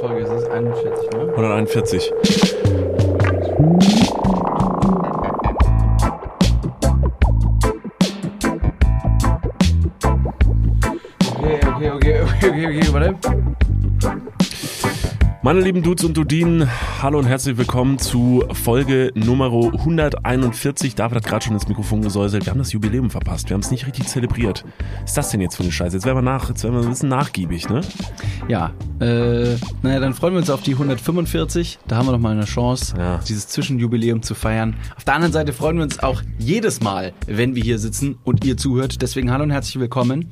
Folge ist es? 41, ne? 141. Okay, okay, okay, okay, okay, okay, warte. Meine lieben Dudes und Dudinen, hallo und herzlich willkommen zu Folge Nummer 141. David hat gerade schon ins Mikrofon gesäuselt. Wir haben das Jubiläum verpasst. Wir haben es nicht richtig zelebriert. Was ist das denn jetzt für eine Scheiße? Jetzt werden wir, nach, jetzt werden wir ein bisschen nachgiebig, ne? Ja, äh, naja, dann freuen wir uns auf die 145. Da haben wir noch mal eine Chance, Ja. dieses Zwischenjubiläum zu feiern. Auf der anderen Seite freuen wir uns auch jedes Mal, wenn wir hier sitzen und ihr zuhört. Deswegen hallo und herzlich willkommen.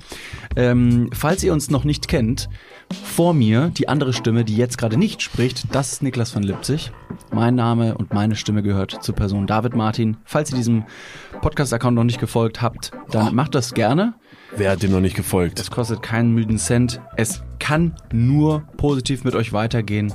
Ähm, falls ihr uns noch nicht kennt, vor mir die andere Stimme, die jetzt gerade nicht spricht, das ist Niklas von Lipzig. Mein Name und meine Stimme gehört zur Person David Martin. Falls ihr diesem Podcast-Account noch nicht gefolgt habt, dann macht das gerne. Wer hat dem noch nicht gefolgt? Es kostet keinen müden Cent. Es kann nur positiv mit euch weitergehen.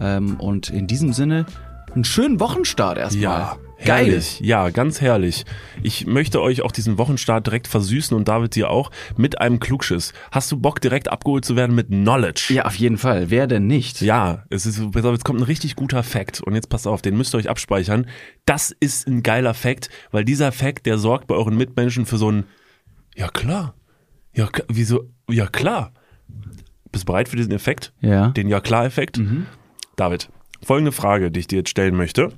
Ähm, und in diesem Sinne, einen schönen Wochenstart erstmal. Ja, Geil. herrlich. Ja, ganz herrlich. Ich möchte euch auch diesen Wochenstart direkt versüßen und David dir auch mit einem Klugschiss. Hast du Bock, direkt abgeholt zu werden mit Knowledge? Ja, auf jeden Fall. Wer denn nicht? Ja, es ist, jetzt kommt ein richtig guter Fact und jetzt passt auf, den müsst ihr euch abspeichern. Das ist ein geiler Fact, weil dieser Fact, der sorgt bei euren Mitmenschen für so ein, ja klar, ja, klar, wieso, ja klar. Bist bereit für diesen Effekt? Ja. Den Ja klar Effekt? David, folgende Frage, die ich dir jetzt stellen möchte.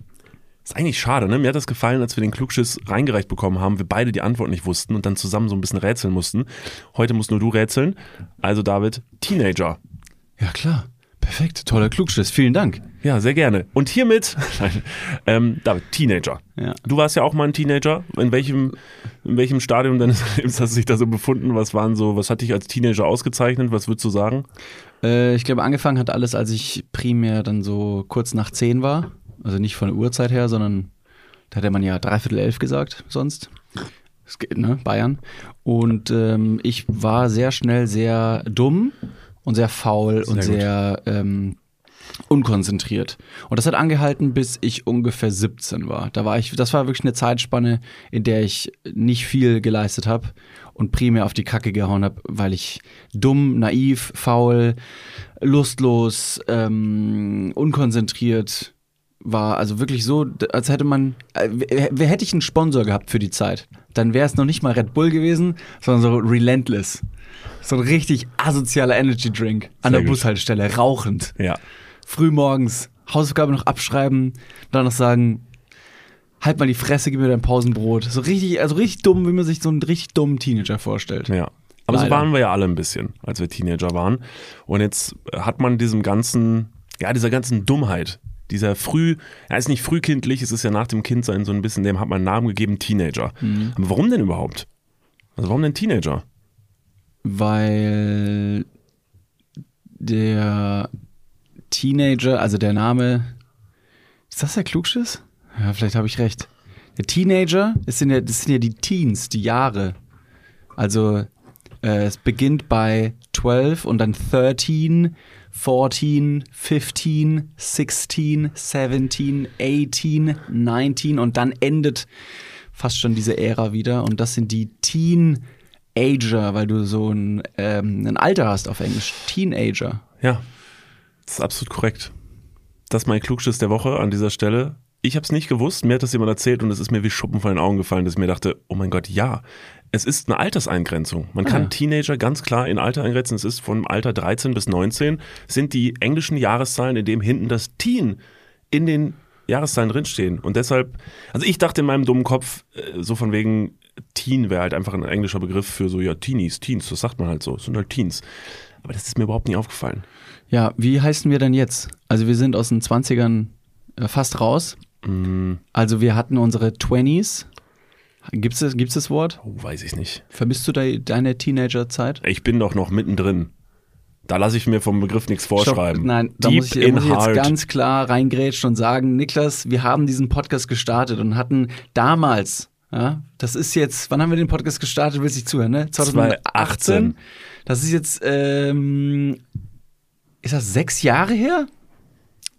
Ist eigentlich schade, ne? Mir hat das gefallen, als wir den Klugschiss reingereicht bekommen haben, wir beide die Antwort nicht wussten und dann zusammen so ein bisschen rätseln mussten. Heute musst nur du rätseln. Also David, Teenager. Ja, klar. Perfekt. Toller Klugschiss. Vielen Dank. Ja, sehr gerne. Und hiermit, ähm, David, Teenager. Ja. Du warst ja auch mal ein Teenager. In welchem, in welchem Stadium deines Lebens hast du dich da so befunden? Was waren so, was hat dich als Teenager ausgezeichnet? Was würdest du sagen? Äh, ich glaube, angefangen hat alles, als ich primär dann so kurz nach zehn war. Also nicht von der Uhrzeit her, sondern da hätte man ja dreiviertel elf gesagt sonst. Das geht, ne? Bayern. Und ähm, ich war sehr schnell sehr dumm und sehr faul und gut. sehr ähm, unkonzentriert. Und das hat angehalten, bis ich ungefähr 17 war. Da war ich, das war wirklich eine Zeitspanne, in der ich nicht viel geleistet habe und primär auf die Kacke gehauen habe, weil ich dumm, naiv, faul, lustlos, ähm, unkonzentriert war. Also wirklich so, als hätte man, äh, wer- hätte ich einen Sponsor gehabt für die Zeit? Dann wäre es noch nicht mal Red Bull gewesen, sondern so Relentless. So ein richtig asozialer Energy Drink an Sehr der gut. Bushaltestelle, rauchend Ja. früh morgens Hausaufgabe noch abschreiben, dann noch sagen, halt mal die Fresse, gib mir dein Pausenbrot. So richtig, also richtig dumm, wie man sich so einen richtig dummen Teenager vorstellt. Ja. Aber so Leider. waren wir ja alle ein bisschen, als wir Teenager waren. Und jetzt hat man diesem ganzen, ja, dieser ganzen Dummheit, dieser früh, ja, ist nicht frühkindlich, es ist ja nach dem Kindsein so ein bisschen, dem hat man einen Namen gegeben, Teenager. Mhm. Aber warum denn überhaupt? Also warum denn Teenager? Weil der Teenager, also der Name, ist das der Klugschiss? Ja, vielleicht habe ich recht. Der Teenager, das sind ja, das sind ja die Teens, die Jahre. Also äh, es beginnt bei 12 und dann 13, 14, 15, 16, 17, 18, 19 und dann endet fast schon diese Ära wieder und das sind die Teenager, weil du so ein, ähm, ein Alter hast auf Englisch. Teenager. Ja, das ist absolut korrekt. Das ist mein Klugschiss der Woche an dieser Stelle. Ich habe es nicht gewusst, mir hat das jemand erzählt und es ist mir wie Schuppen von den Augen gefallen, dass ich mir dachte, oh mein Gott, ja, es ist eine Alterseingrenzung. Man kann ja. Teenager ganz klar in Alter eingrenzen. Es ist vom Alter 13 bis 19 sind die englischen Jahreszahlen, in dem hinten das Teen in den Jahreszahlen drinstehen. Und deshalb, also ich dachte in meinem dummen Kopf, äh, so von wegen Teen wäre halt einfach ein englischer Begriff für so, ja, Teenies, Teens, das sagt man halt so, das sind halt Teens. Aber das ist mir überhaupt nie aufgefallen. Ja, wie heißen wir denn jetzt? Also wir sind aus den 20ern äh, fast raus. Also wir hatten unsere 20s. Gibt's das, gibt's das Wort? Oh, weiß ich nicht. Vermisst du de deine Teenagerzeit? Ich bin doch noch mittendrin. Da lasse ich mir vom Begriff nichts vorschreiben. Stopp, nein, da Deep muss ich, muss ich jetzt ganz klar reingrätschen und sagen, Niklas, wir haben diesen Podcast gestartet und hatten damals, ja, das ist jetzt, wann haben wir den Podcast gestartet, willst du nicht zuhören, ne? 2018. Das ist jetzt, ähm, ist das sechs Jahre her?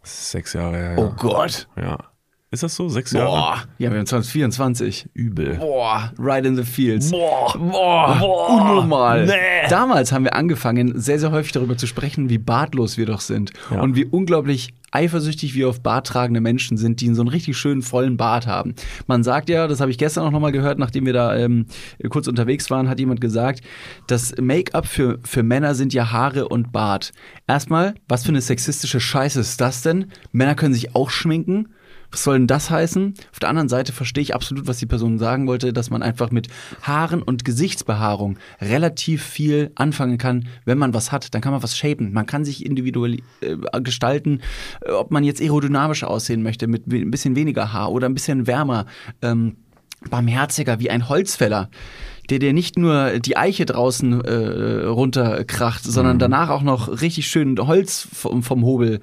Sechs Jahre her. Oh Ja. Gott. ja. Ist das so? Sechs Jahre? Boah, ja, wir haben 2024. Übel. Boah, right in the fields. Boah. Boah, Boah. unnormal. Nee. Damals haben wir angefangen, sehr, sehr häufig darüber zu sprechen, wie bartlos wir doch sind. Ja. Und wie unglaublich eifersüchtig wir auf barttragende Menschen sind, die einen so einen richtig schönen, vollen Bart haben. Man sagt ja, das habe ich gestern auch nochmal gehört, nachdem wir da ähm, kurz unterwegs waren, hat jemand gesagt, das Make-up für, für Männer sind ja Haare und Bart. Erstmal, was für eine sexistische Scheiße ist das denn? Männer können sich auch schminken. Was soll denn das heißen? Auf der anderen Seite verstehe ich absolut, was die Person sagen wollte, dass man einfach mit Haaren und Gesichtsbehaarung relativ viel anfangen kann, wenn man was hat. Dann kann man was shapen. Man kann sich individuell äh, gestalten, äh, ob man jetzt aerodynamisch aussehen möchte, mit ein bisschen weniger Haar oder ein bisschen wärmer, ähm, barmherziger, wie ein Holzfäller. Der dir nicht nur die Eiche draußen äh, runterkracht, sondern danach auch noch richtig schön Holz vom, vom Hobel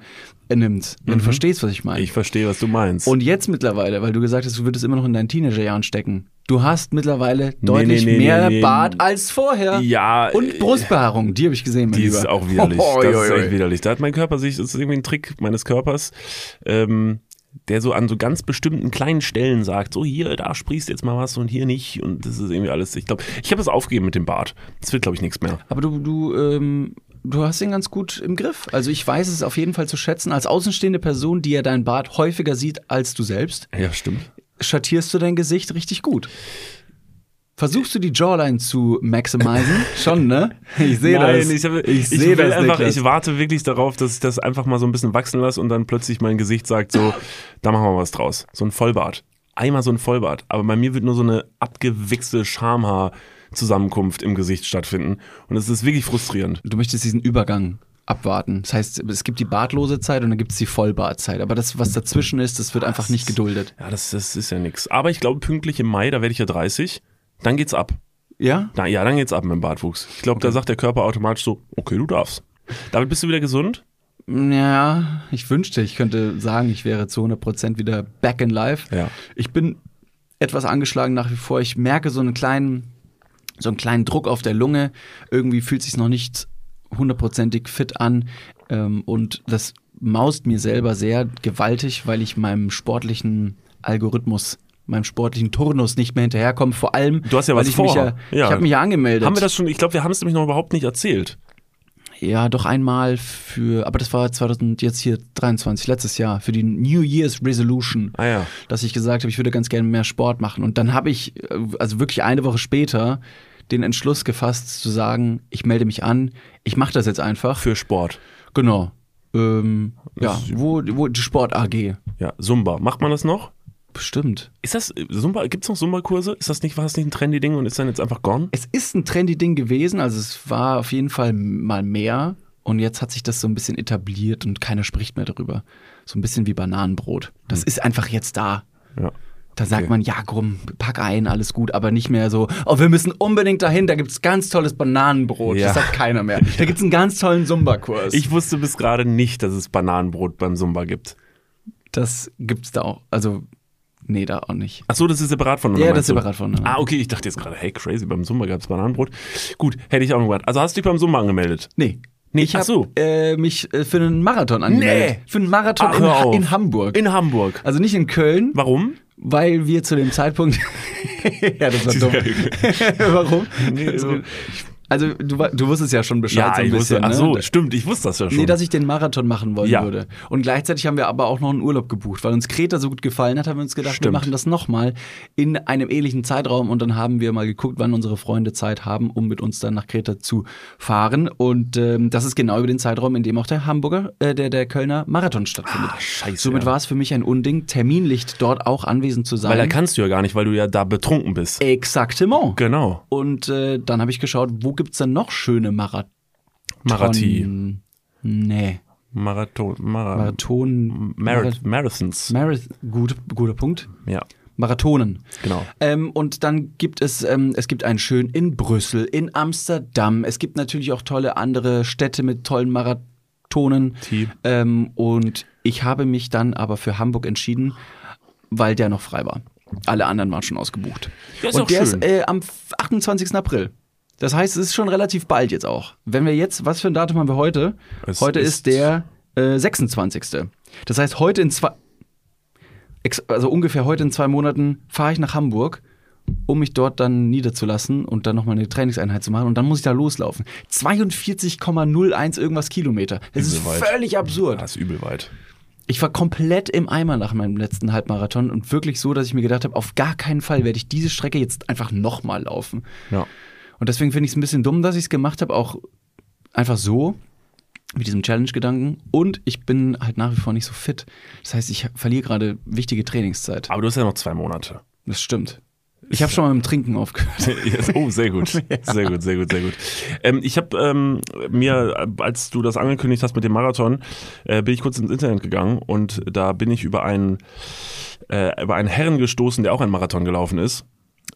nimmt. Wenn du verstehst, was ich meine. Ich verstehe, was du meinst. Und jetzt mittlerweile, weil du gesagt hast, du würdest immer noch in deinen Teenagerjahren stecken. Du hast mittlerweile deutlich nee, nee, mehr nee. Bart als vorher. Ja, Und äh, Brustbehaarung, die habe ich gesehen, mein Die Lieber. ist auch widerlich. Oh, das oi, ist echt oi. widerlich. Da hat mein Körper sich, das ist irgendwie ein Trick meines Körpers, ähm, der so an so ganz bestimmten kleinen Stellen sagt, so hier, da sprießt jetzt mal was und hier nicht. Und das ist irgendwie alles. Ich glaube, ich habe es aufgegeben mit dem Bart. Das wird, glaube ich, nichts mehr. Aber du, du, ähm, du hast ihn ganz gut im Griff. Also ich weiß es auf jeden Fall zu schätzen. Als außenstehende Person, die ja deinen Bart häufiger sieht als du selbst, Ja, stimmt. schattierst du dein Gesicht richtig gut. Versuchst du die Jawline zu maximizen? Schon, ne? Ich sehe Nein, das. ich, habe, ich ich, sehe will das, einfach, Niklas. ich warte wirklich darauf, dass ich das einfach mal so ein bisschen wachsen lasse und dann plötzlich mein Gesicht sagt so, da machen wir was draus. So ein Vollbart. Einmal so ein Vollbart. Aber bei mir wird nur so eine abgewichste Schamhaar-Zusammenkunft im Gesicht stattfinden. Und es ist wirklich frustrierend. du möchtest diesen Übergang abwarten. Das heißt, es gibt die bartlose Zeit und dann gibt es die Vollbartzeit. Aber das, was dazwischen ist, das wird einfach nicht geduldet. Ja, das, das ist ja nix. Aber ich glaube, pünktlich im Mai, da werde ich ja 30, dann geht's ab. Ja? Na, ja, dann geht's ab mit dem Bartwuchs. Ich glaube, da sagt der Körper automatisch so, okay, du darfst. Damit bist du wieder gesund? Ja, ich wünschte, ich könnte sagen, ich wäre zu 100% wieder back in life. Ja. Ich bin etwas angeschlagen nach wie vor. Ich merke so einen kleinen, so einen kleinen Druck auf der Lunge. Irgendwie fühlt sich noch nicht hundertprozentig fit an. Ähm, und das maust mir selber sehr gewaltig, weil ich meinem sportlichen Algorithmus, meinem sportlichen Turnus nicht mehr hinterherkomme. Vor allem, Du hast ja weil was ich vor. mich ja, Ja. ich habe mich ja angemeldet. Haben wir das schon? Ich glaube, wir haben es nämlich noch überhaupt nicht erzählt. Ja, doch einmal für, aber das war 2000 jetzt hier 23, letztes Jahr, für die New Year's Resolution, Ah ja. dass ich gesagt habe, ich würde ganz gerne mehr Sport machen. Und dann habe ich, äh, also wirklich eine Woche später, den Entschluss gefasst zu sagen, ich melde mich an, ich mache das jetzt einfach. Für Sport. Genau. Ähm, ja, wo, wo die Sport AG. Ja, Zumba. Macht man das noch? Bestimmt. Ist das äh, Zumba? Gibt es noch Zumba-Kurse? Ist das nicht, war das nicht ein trendy Ding und ist dann jetzt einfach gone? Es ist ein trendy Ding gewesen, also es war auf jeden Fall mal mehr. Und jetzt hat sich das so ein bisschen etabliert und keiner spricht mehr darüber. So ein bisschen wie Bananenbrot. Das ist einfach jetzt da. Ja. Da sagt Okay. man, ja, komm, pack ein, alles gut, aber nicht mehr so, oh, wir müssen unbedingt dahin, da gibt's ganz tolles Bananenbrot. Ja. Das sagt keiner mehr. Da gibt's einen ganz tollen Zumba-Kurs. Ich wusste bis gerade nicht, dass es Bananenbrot beim Zumba gibt. das gibt's da auch. Also, nee, da auch nicht. Ach so, das ist separat von Ja, das ist separat voneinander. Ah, okay, ich dachte jetzt gerade, hey, crazy, beim Zumba gab es Bananenbrot. Gut, hätte ich auch noch gemacht. Also hast du dich beim Zumba angemeldet? Nee. Nee, ich habe so. äh, mich äh, für einen Marathon angemeldet. Für einen Marathon Ach, in, Ha- in Hamburg. In Hamburg. also nicht in Köln, Warum? weil wir zu dem Zeitpunkt. ja, das war dumm. Warum? Nee, so- Also, du, du wusstest ja schon Bescheid so ein ich bisschen. wusste, ach so, ne? stimmt, ich wusste das ja schon. Nee, dass ich den Marathon machen wollen Ja. würde. Und gleichzeitig haben wir aber auch noch einen Urlaub gebucht, weil uns Kreta so gut gefallen hat, haben wir uns gedacht, Stimmt. wir machen das nochmal in einem ähnlichen Zeitraum und dann haben wir mal geguckt, wann unsere Freunde Zeit haben, um mit uns dann nach Kreta zu fahren. Und ähm, das ist genau über den Zeitraum, in dem auch der Hamburger, äh, der, der Kölner Marathon stattfindet. Ah, scheiße, Somit ja. war es für mich ein Unding, terminlich dort auch anwesend zu sein. Weil da kannst du ja gar nicht, weil du ja da betrunken bist. Exaktement. Genau. Und äh, dann habe ich geschaut, wo gibt's denn noch schöne Marathon? Marathi. Nee. Marathon. Mara Marathon. Marath Marathons. Marath gut, guter Punkt. Ja, Marathonen. genau. Ähm, und dann gibt es, ähm, es gibt einen schön in Brüssel, in Amsterdam. Es gibt natürlich auch tolle andere Städte mit tollen Marathonen. Ähm, und ich habe mich dann aber für Hamburg entschieden, weil der noch frei war. Alle anderen waren schon ausgebucht. Ja, ist und der schön. ist äh, am 28. April. Das heißt, es ist schon relativ bald jetzt auch. Wenn wir jetzt, was für ein Datum haben wir heute? Es heute ist, ist- der äh, 26. Das heißt, heute in zwei. also ungefähr heute in zwei Monaten, fahre ich nach Hamburg, um mich dort dann niederzulassen und dann nochmal eine Trainingseinheit zu machen und dann muss ich da loslaufen. 42,01 irgendwas Kilometer. Das ist Übel weit. völlig absurd. Das ist übel weit. Ich war komplett im Eimer nach meinem letzten Halbmarathon und wirklich so, dass ich mir gedacht habe, auf gar keinen Fall werde ich diese Strecke jetzt einfach nochmal laufen. Ja. Und deswegen finde ich es ein bisschen dumm, dass ich es gemacht habe, auch einfach so, mit diesem Challenge-Gedanken. Und ich bin halt nach wie vor nicht so fit. Das heißt, ich verliere gerade wichtige Trainingszeit. Aber du hast ja noch zwei Monate. Das stimmt. Ich habe schon mal mit dem Trinken aufgehört. Yes. Oh, sehr gut. Sehr gut, sehr gut, sehr gut. Ähm, ich habe ähm, mir, als du das angekündigt hast mit dem Marathon, äh, bin ich kurz ins Internet gegangen und da bin ich über einen, äh, über einen Herren gestoßen, der auch einen Marathon gelaufen ist.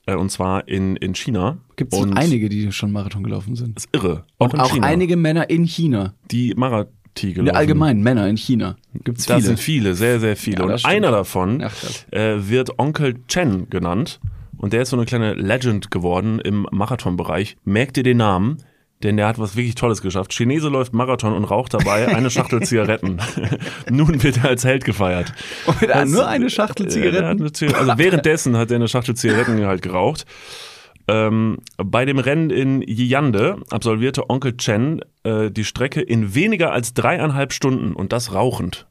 Äh, und zwar in, in China. Gibt es und einige, die schon Marathon gelaufen sind. Das ist irre. Und in auch China. einige Männer in China. die Marathi gelaufen. Ja, allgemein Männer in China. Gibt es Da viele. sind viele, sehr, sehr viele. Ja, das und stimmt. einer davon Ach, äh, wird Onkel Chen genannt. Und der ist so eine kleine Legend geworden im Marathonbereich. Merkt ihr den Namen? Denn der hat was wirklich Tolles geschafft. Chinese läuft Marathon und raucht dabei eine Schachtel Zigaretten. Nun wird er als Held gefeiert. Und er hat Das- nur eine Schachtel Äh, Zigaretten. eine Also währenddessen hat er eine Schachtel Zigaretten halt geraucht. Ähm, bei dem Rennen in Yiyande absolvierte Onkel Chen äh, die Strecke in weniger als dreieinhalb Stunden und das rauchend.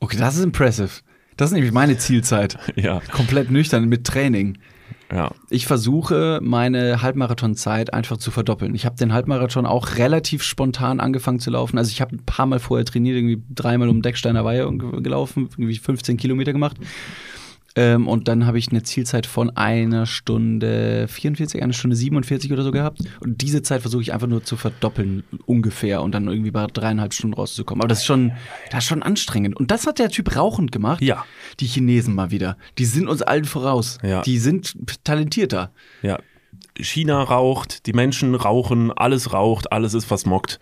Okay, das ist impressive. Das ist nämlich meine Zielzeit. Ja, Komplett nüchtern mit Training. Ja. Ich versuche, meine Halbmarathonzeit einfach zu verdoppeln. Ich habe den Halbmarathon auch relativ spontan angefangen zu laufen. Also ich habe ein paar Mal vorher trainiert, irgendwie dreimal um Decksteiner Weihe gelaufen, irgendwie 15 Kilometer gemacht. Ähm, und dann habe ich eine Zielzeit von einer Stunde 44, eine Stunde 47 oder so gehabt. Und diese Zeit versuche ich einfach nur zu verdoppeln, ungefähr, und dann irgendwie bei dreieinhalb Stunden rauszukommen. Aber das ist schon, das ist schon anstrengend. Und das hat der Typ rauchend gemacht. Ja. Die Chinesen mal wieder. Die sind uns allen voraus. Ja. Die sind talentierter. Ja. China raucht, die Menschen rauchen, alles raucht, alles ist versmockt.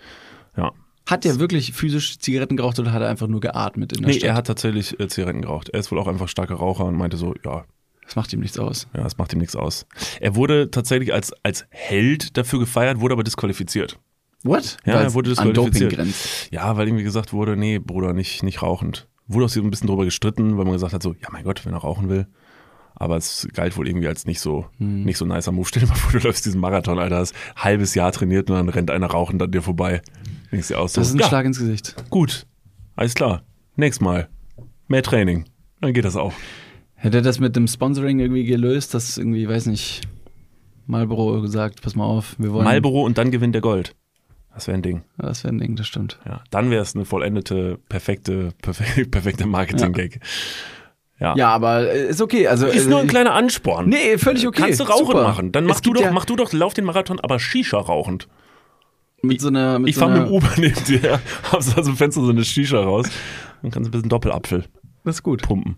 Ja. Hat der wirklich physisch Zigaretten geraucht oder hat er einfach nur geatmet in der Nee, Stadt? er hat tatsächlich äh, Zigaretten geraucht. Er ist wohl auch einfach starker Raucher und meinte so, ja, das macht ihm nichts aus. ja, das macht ihm nichts aus. Er wurde tatsächlich als, als Held dafür gefeiert, wurde aber disqualifiziert. What? Ja, Weil's er wurde disqualifiziert. Ja, weil irgendwie gesagt wurde, nee, Bruder, nicht, nicht rauchend. Wurde auch so ein bisschen drüber gestritten, weil man gesagt hat, so, ja mein Gott, wenn er rauchen will. Aber es galt wohl irgendwie als nicht so, Hm. nicht so nicer Move. Stell dir mal vor, du läufst diesen Marathon, Alter, hast ein halbes Jahr trainiert und dann rennt einer rauchend an dir vorbei. Denkst dir aus, so, Das ist ein ja, Schlag ins Gesicht. gut, alles klar. Nächstes Mal. Mehr Training. Dann geht das auch. Hätte er das mit dem Sponsoring irgendwie gelöst, dass irgendwie, weiß nicht, Marlboro gesagt, pass mal auf, wir wollen. Marlboro und dann gewinnt der Gold. Das wäre ein Ding. Ja, das wäre ein Ding, das stimmt. Ja, dann wäre es eine vollendete, perfekte, perfekte, perfekte Marketing-Gag. Ja. Ja, aber äh, ist okay. Also, Ist äh, nur ein kleiner Ansporn. Nee, völlig okay. Kannst du rauchen Super. machen. Dann mach du doch, ja mach du doch, lauf den Marathon, aber Shisha rauchend. Mit so einer. Mit Ich so fahre mit dem Uber neben dir, hab so aus dem Fenster so eine Shisha raus. Dann kannst du ein bisschen Doppelapfel Das ist gut. pumpen.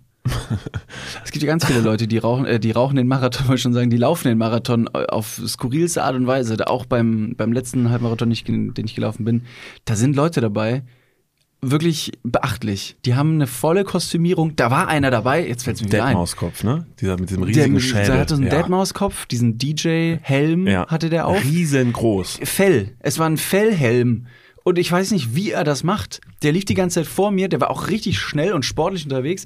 Es gibt ja ganz viele Leute, die rauchen, äh, die rauchen den Marathon, wollte ich schon sagen, die laufen den Marathon äh, auf skurrilste Art und Weise. Da Auch beim, beim letzten Halbmarathon, den ich gelaufen bin, da sind Leute dabei, wirklich beachtlich. Die haben eine volle Kostümierung. Da war einer dabei, jetzt fällt es mir wieder ein. Deadmauskopf, ne? Dieser mit diesem Der, riesigen mit- Schädel. der hatte so einen ja. Deadmaus-Kopf, diesen DJ-Helm ja. hatte der auch. Riesengroß. Fell. Es war ein Fellhelm. Und ich weiß nicht, wie er das macht. Der lief die ganze Zeit vor mir, der war auch richtig schnell und sportlich unterwegs.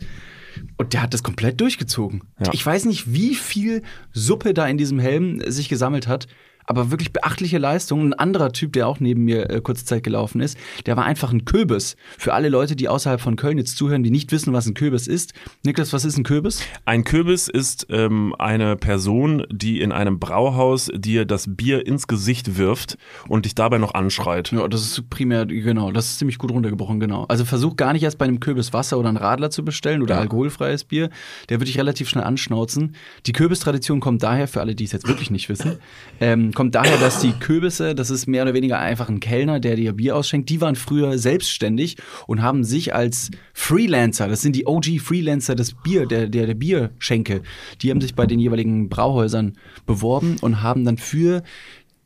Und der hat das komplett durchgezogen. Ja. Ich weiß nicht, wie viel Suppe da in diesem Helm sich gesammelt hat. Aber wirklich beachtliche Leistung. Ein anderer Typ, der auch neben mir äh, kurze Zeit gelaufen ist, der war einfach ein Kürbis. Für alle Leute, die außerhalb von Köln jetzt zuhören, die nicht wissen, was ein Kürbis ist. Niklas, was ist ein Kürbis? Ein Kürbis ist ähm, eine Person, die in einem Brauhaus dir das Bier ins Gesicht wirft und dich dabei noch anschreit. Ja, das ist primär, genau, das ist ziemlich gut runtergebrochen, genau. Also versuch gar nicht erst bei einem Kürbis Wasser oder einen Radler zu bestellen oder Ja. alkoholfreies Bier. Der wird dich relativ schnell anschnauzen. Die Kürbistradition kommt daher, für alle, die es jetzt wirklich nicht wissen, ähm, kommt daher, dass die Kürbisse, das ist mehr oder weniger einfach ein Kellner, der dir Bier ausschenkt, die waren früher selbstständig und haben sich als Freelancer, das sind die OG-Freelancer des Bier, der, der, der Bierschenke, die haben sich bei den jeweiligen Brauhäusern beworben und haben dann für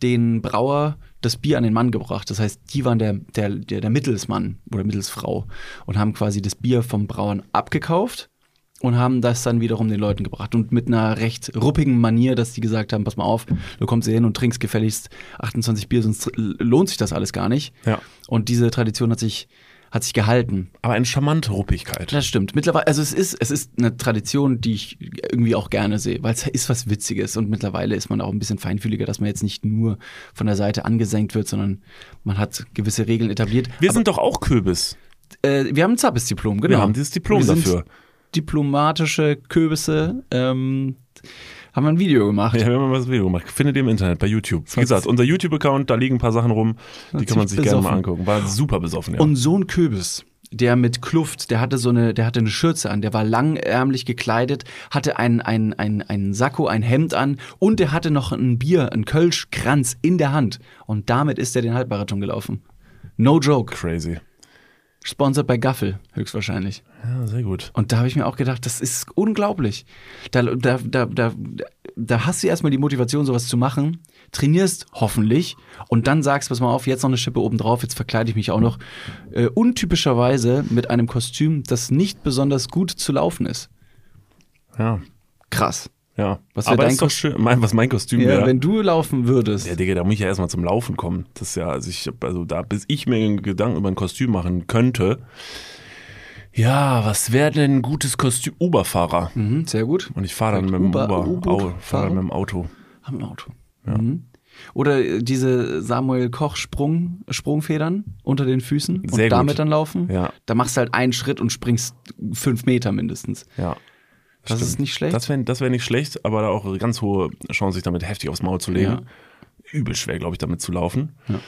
den Brauer das Bier an den Mann gebracht. Das heißt, die waren der, der, der, der Mittelsmann oder Mittelsfrau und haben quasi das Bier vom Brauern abgekauft und haben das dann wiederum den Leuten gebracht. Und mit einer recht ruppigen Manier, dass die gesagt haben, pass mal auf, du kommst hier hin und trinkst gefälligst 28 Bier, sonst lohnt sich das alles gar nicht. Ja. Und diese Tradition hat sich hat sich gehalten. Aber eine charmante Ruppigkeit. Das stimmt. Mittlerweile, also es ist, es ist eine Tradition, die ich irgendwie auch gerne sehe, weil es ist was Witziges und mittlerweile ist man auch ein bisschen feinfühliger, dass man jetzt nicht nur von der Seite angesenkt wird, sondern man hat gewisse Regeln etabliert. Wir sind doch auch Kürbis. Äh, wir haben ein Zappes-Diplom, genau. Wir haben dieses Diplom dafür. Diplomatische Kürbisse. Ähm, haben wir ein Video gemacht. Ja, wir haben mal das Video gemacht. Findet ihr im Internet bei YouTube. Wie gesagt, unser YouTube-Account, da liegen ein paar Sachen rum, die kann man sich ziemlich gerne mal besoffen. angucken. War super besoffen, ja. Und so ein Kürbis, der mit Kluft, der hatte so eine, der hatte eine Schürze an, der war langärmlich gekleidet, hatte ein, ein, ein, ein Sakko, ein Hemd an und der hatte noch ein Bier, ein Kölschkranz in der Hand. Und damit ist er den Halbmarathon gelaufen. No joke. Crazy. Sponsored bei Gaffel, höchstwahrscheinlich. Ja, sehr gut. Und da habe ich mir auch gedacht, das ist unglaublich. Da, da, da, da, da hast du erstmal die Motivation, sowas zu machen, trainierst hoffentlich und dann sagst, pass mal auf, jetzt noch eine Schippe oben drauf, jetzt verkleide ich mich auch noch äh, untypischerweise mit einem Kostüm, das nicht besonders gut zu laufen ist. Ja, Krass. Ja. Was Aber dein ist doch Kostüm? schön. Mein, was mein Kostüm Ja, wäre. wenn du laufen würdest. Ja, Digga, da muss ich ja erstmal zum Laufen kommen. Das ist ja, also ich also da, bis ich mir Gedanken über ein Kostüm machen könnte. Ja, was wäre denn ein gutes Kostüm? Uberfahrer. Mhm, sehr gut. Und ich fahre dann mit dem Uber- Uber, Au, fahr dann mit dem Auto. Am Auto. Mhm. Oder äh, diese Samuel Koch Sprung, Sprungfedern unter den Füßen und Sehr gut. damit dann laufen. Ja. Da machst du halt einen Schritt und springst fünf Meter mindestens. Ja. Das ist nicht schlecht. Das wäre das wär nicht schlecht, aber da auch eine ganz hohe Chance, sich damit heftig aufs Maul zu legen. Ja. Übel schwer, glaube ich, damit zu laufen. Ja.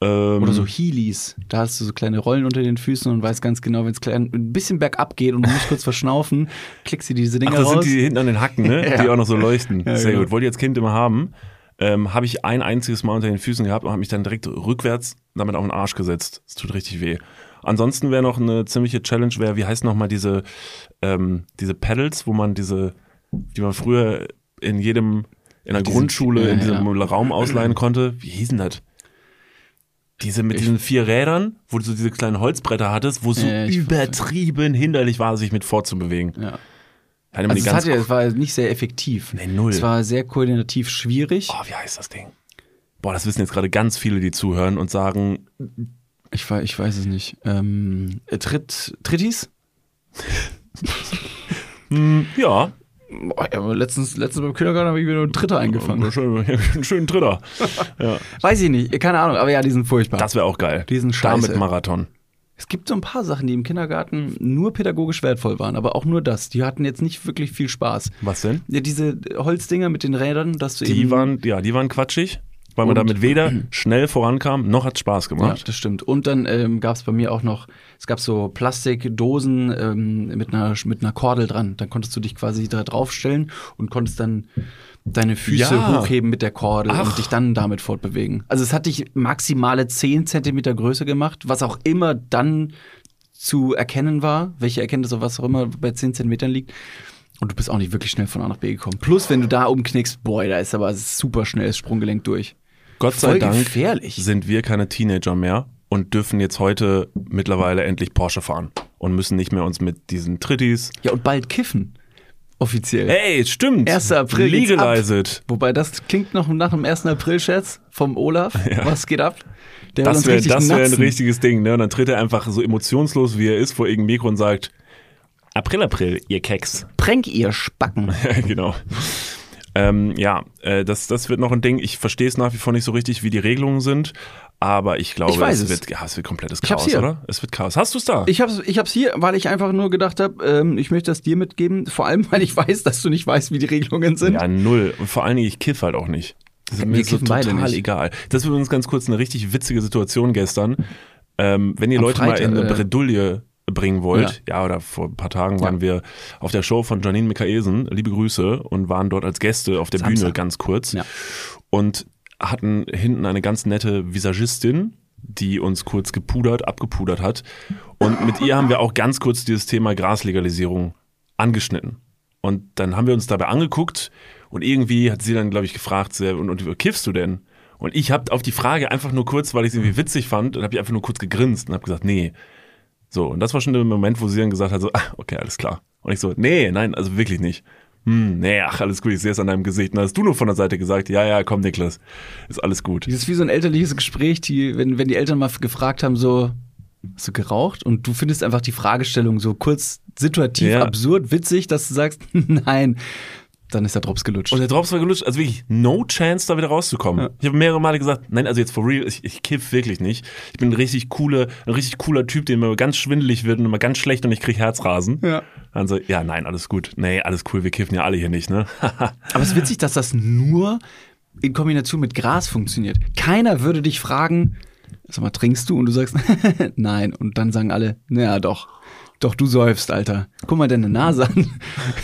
Ähm, Oder so Heelys. Da hast du so kleine Rollen unter den Füßen und weißt ganz genau, wenn es ein bisschen bergab geht und du musst kurz verschnaufen, klickst du diese Ach, Dinger das raus. sind die hinten an den Hacken, ne? Ja. Die auch noch so leuchten. Ja, Sehr genau. gut. Wollte ich als Kind immer haben. Ähm, habe ich ein einziges Mal unter den Füßen gehabt und habe mich dann direkt rückwärts damit auf den Arsch gesetzt. Das tut richtig weh. Ansonsten wäre noch eine ziemliche Challenge, wäre, wie heißt noch mal diese, ähm, diese Pedals, wo man diese, die man früher in jedem, in der Diesen- Grundschule, ja, in diesem ja. Raum ausleihen konnte. Wie hießen das? Diese mit diesen vier Rädern, wo du so diese kleinen Holzbretter hattest, wo es so ich- übertrieben hinderlich war, sich mit fortzubewegen. ja. Hatte Also es, hatte, es war nicht sehr effektiv. Nee, null. Es war sehr koordinativ schwierig. Oh, wie heißt das Ding? Boah, das wissen jetzt gerade ganz viele, die zuhören und sagen, Ich, wei- ich weiß es nicht. Ähm, äh, Tritt, Trittis? hm, ja, Boah, ja, aber letztens, letztens beim Kindergarten habe ich wieder einen Dritter eingefangen. einen schönen Dritter. Ja. Weiß ich nicht, keine Ahnung, aber ja, die sind furchtbar. Das wäre auch geil. Die sind scheiße. mit Marathon. Es gibt so ein paar Sachen, die im Kindergarten nur pädagogisch wertvoll waren, aber auch nur das. Die hatten jetzt nicht wirklich viel Spaß. Was denn? Ja, diese Holzdinger mit den Rädern, dass du Die eben. waren, ja, die waren quatschig, weil man Und- damit weder schnell vorankam, noch hat Spaß ja, gemacht. das stimmt. Und dann ähm, gab es bei mir auch noch, es gab so Plastikdosen ähm, mit, einer, mit einer Kordel dran. Dann konntest du dich quasi da draufstellen und konntest dann deine Füße Ja. hochheben mit der Kordel Ach. und dich dann damit fortbewegen. Also es hat dich maximale 10 Zentimeter Größe gemacht, was auch immer dann zu erkennen war, welche Erkenntnis oder was auch immer bei 10 Zentimetern liegt. Und du bist auch nicht wirklich schnell von A nach B gekommen. Plus, wenn du da umknickst, boah, da ist aber super schnell das Sprunggelenk durch. Gott sei Dank gefährlich. sind wir keine Teenager mehr und dürfen jetzt heute mittlerweile endlich Porsche fahren und müssen nicht mehr uns mit diesen Trittis. Ja, und bald kiffen. Offiziell. Hey, stimmt. 1. April. Legalized. Wobei das klingt noch nach dem 1. April-Scherz vom Olaf. Was geht ab? Der Das wäre wär ein richtiges Ding, ne? Und dann tritt er einfach so emotionslos, wie er ist, vor irgendeinem Mikro und sagt, April, April, ihr Keks. Prank ihr Spacken. Ja, genau. Ähm, ja, äh, das, das wird noch ein Ding. Ich verstehe es nach wie vor nicht so richtig, wie die Regelungen sind, aber ich glaube, Ich es, es. wird, ja, es wird komplettes Chaos, oder? Es wird Chaos. Hast du es da? Ich hab's, ich hab's hier, weil ich einfach nur gedacht habe, ähm, ich möchte das dir mitgeben. Vor allem, weil ich weiß, dass du nicht weißt, wie die Regelungen sind. ja, null. Und vor allen Dingen, ich kiff halt auch nicht. Das ist mir so total egal. Das wird uns ganz kurz eine richtig witzige Situation gestern. Ähm, wenn ihr Am Leute mal Freitag, in eine äh, Bredouille bringen wollt, ja. oder vor ein paar Tagen waren wir auf der Show von Janine Michaelsen, liebe Grüße, und waren dort als Gäste auf der Samstag. Bühne ganz kurz Ja. und hatten hinten eine ganz nette Visagistin, die uns kurz gepudert, abgepudert hat. Und mit ihr haben wir auch ganz kurz dieses Thema Graslegalisierung angeschnitten. Und dann haben wir uns dabei angeguckt und irgendwie hat sie dann, glaube ich, gefragt, und, und wie kiffst du denn? Und ich habe auf die Frage einfach nur kurz, weil ich es irgendwie witzig fand, und habe ich einfach nur kurz gegrinst und habe gesagt, nee. So, und das war schon der Moment, wo sie dann gesagt hat, so, ah, okay, alles klar. Und ich so, nee, nein, also wirklich nicht. Hm, nee, ach, alles gut, ich sehe es an deinem Gesicht. Und dann hast du nur von der Seite gesagt, ja, ja, komm, Niklas, ist alles gut. Das ist wie so ein elterliches Gespräch, die, wenn, wenn die Eltern mal gefragt haben, so, Hast du geraucht? Und du findest einfach die Fragestellung so kurz situativ Ja. absurd, witzig, dass du sagst, nein, dann ist der Drops gelutscht. Und der Drops war gelutscht, also wirklich no chance, da wieder rauszukommen. Ja. Ich habe mehrere Male gesagt, nein, also jetzt for real, ich, ich kiff wirklich nicht. Ich bin ein richtig cooler, ein richtig cooler Typ, dem immer ganz schwindelig wird und immer ganz schlecht und ich krieg Herzrasen. Ja. Dann so, ja, nein, alles gut. Nee, alles cool, wir kiffen ja alle hier nicht, ne? Aber es ist witzig, dass das nur in Kombination mit Gras funktioniert. Keiner würde dich fragen, sag mal, trinkst du? Und du sagst, nein. Und dann sagen alle, naja, doch. Doch, du säufst, Alter. Guck mal deine Nase an.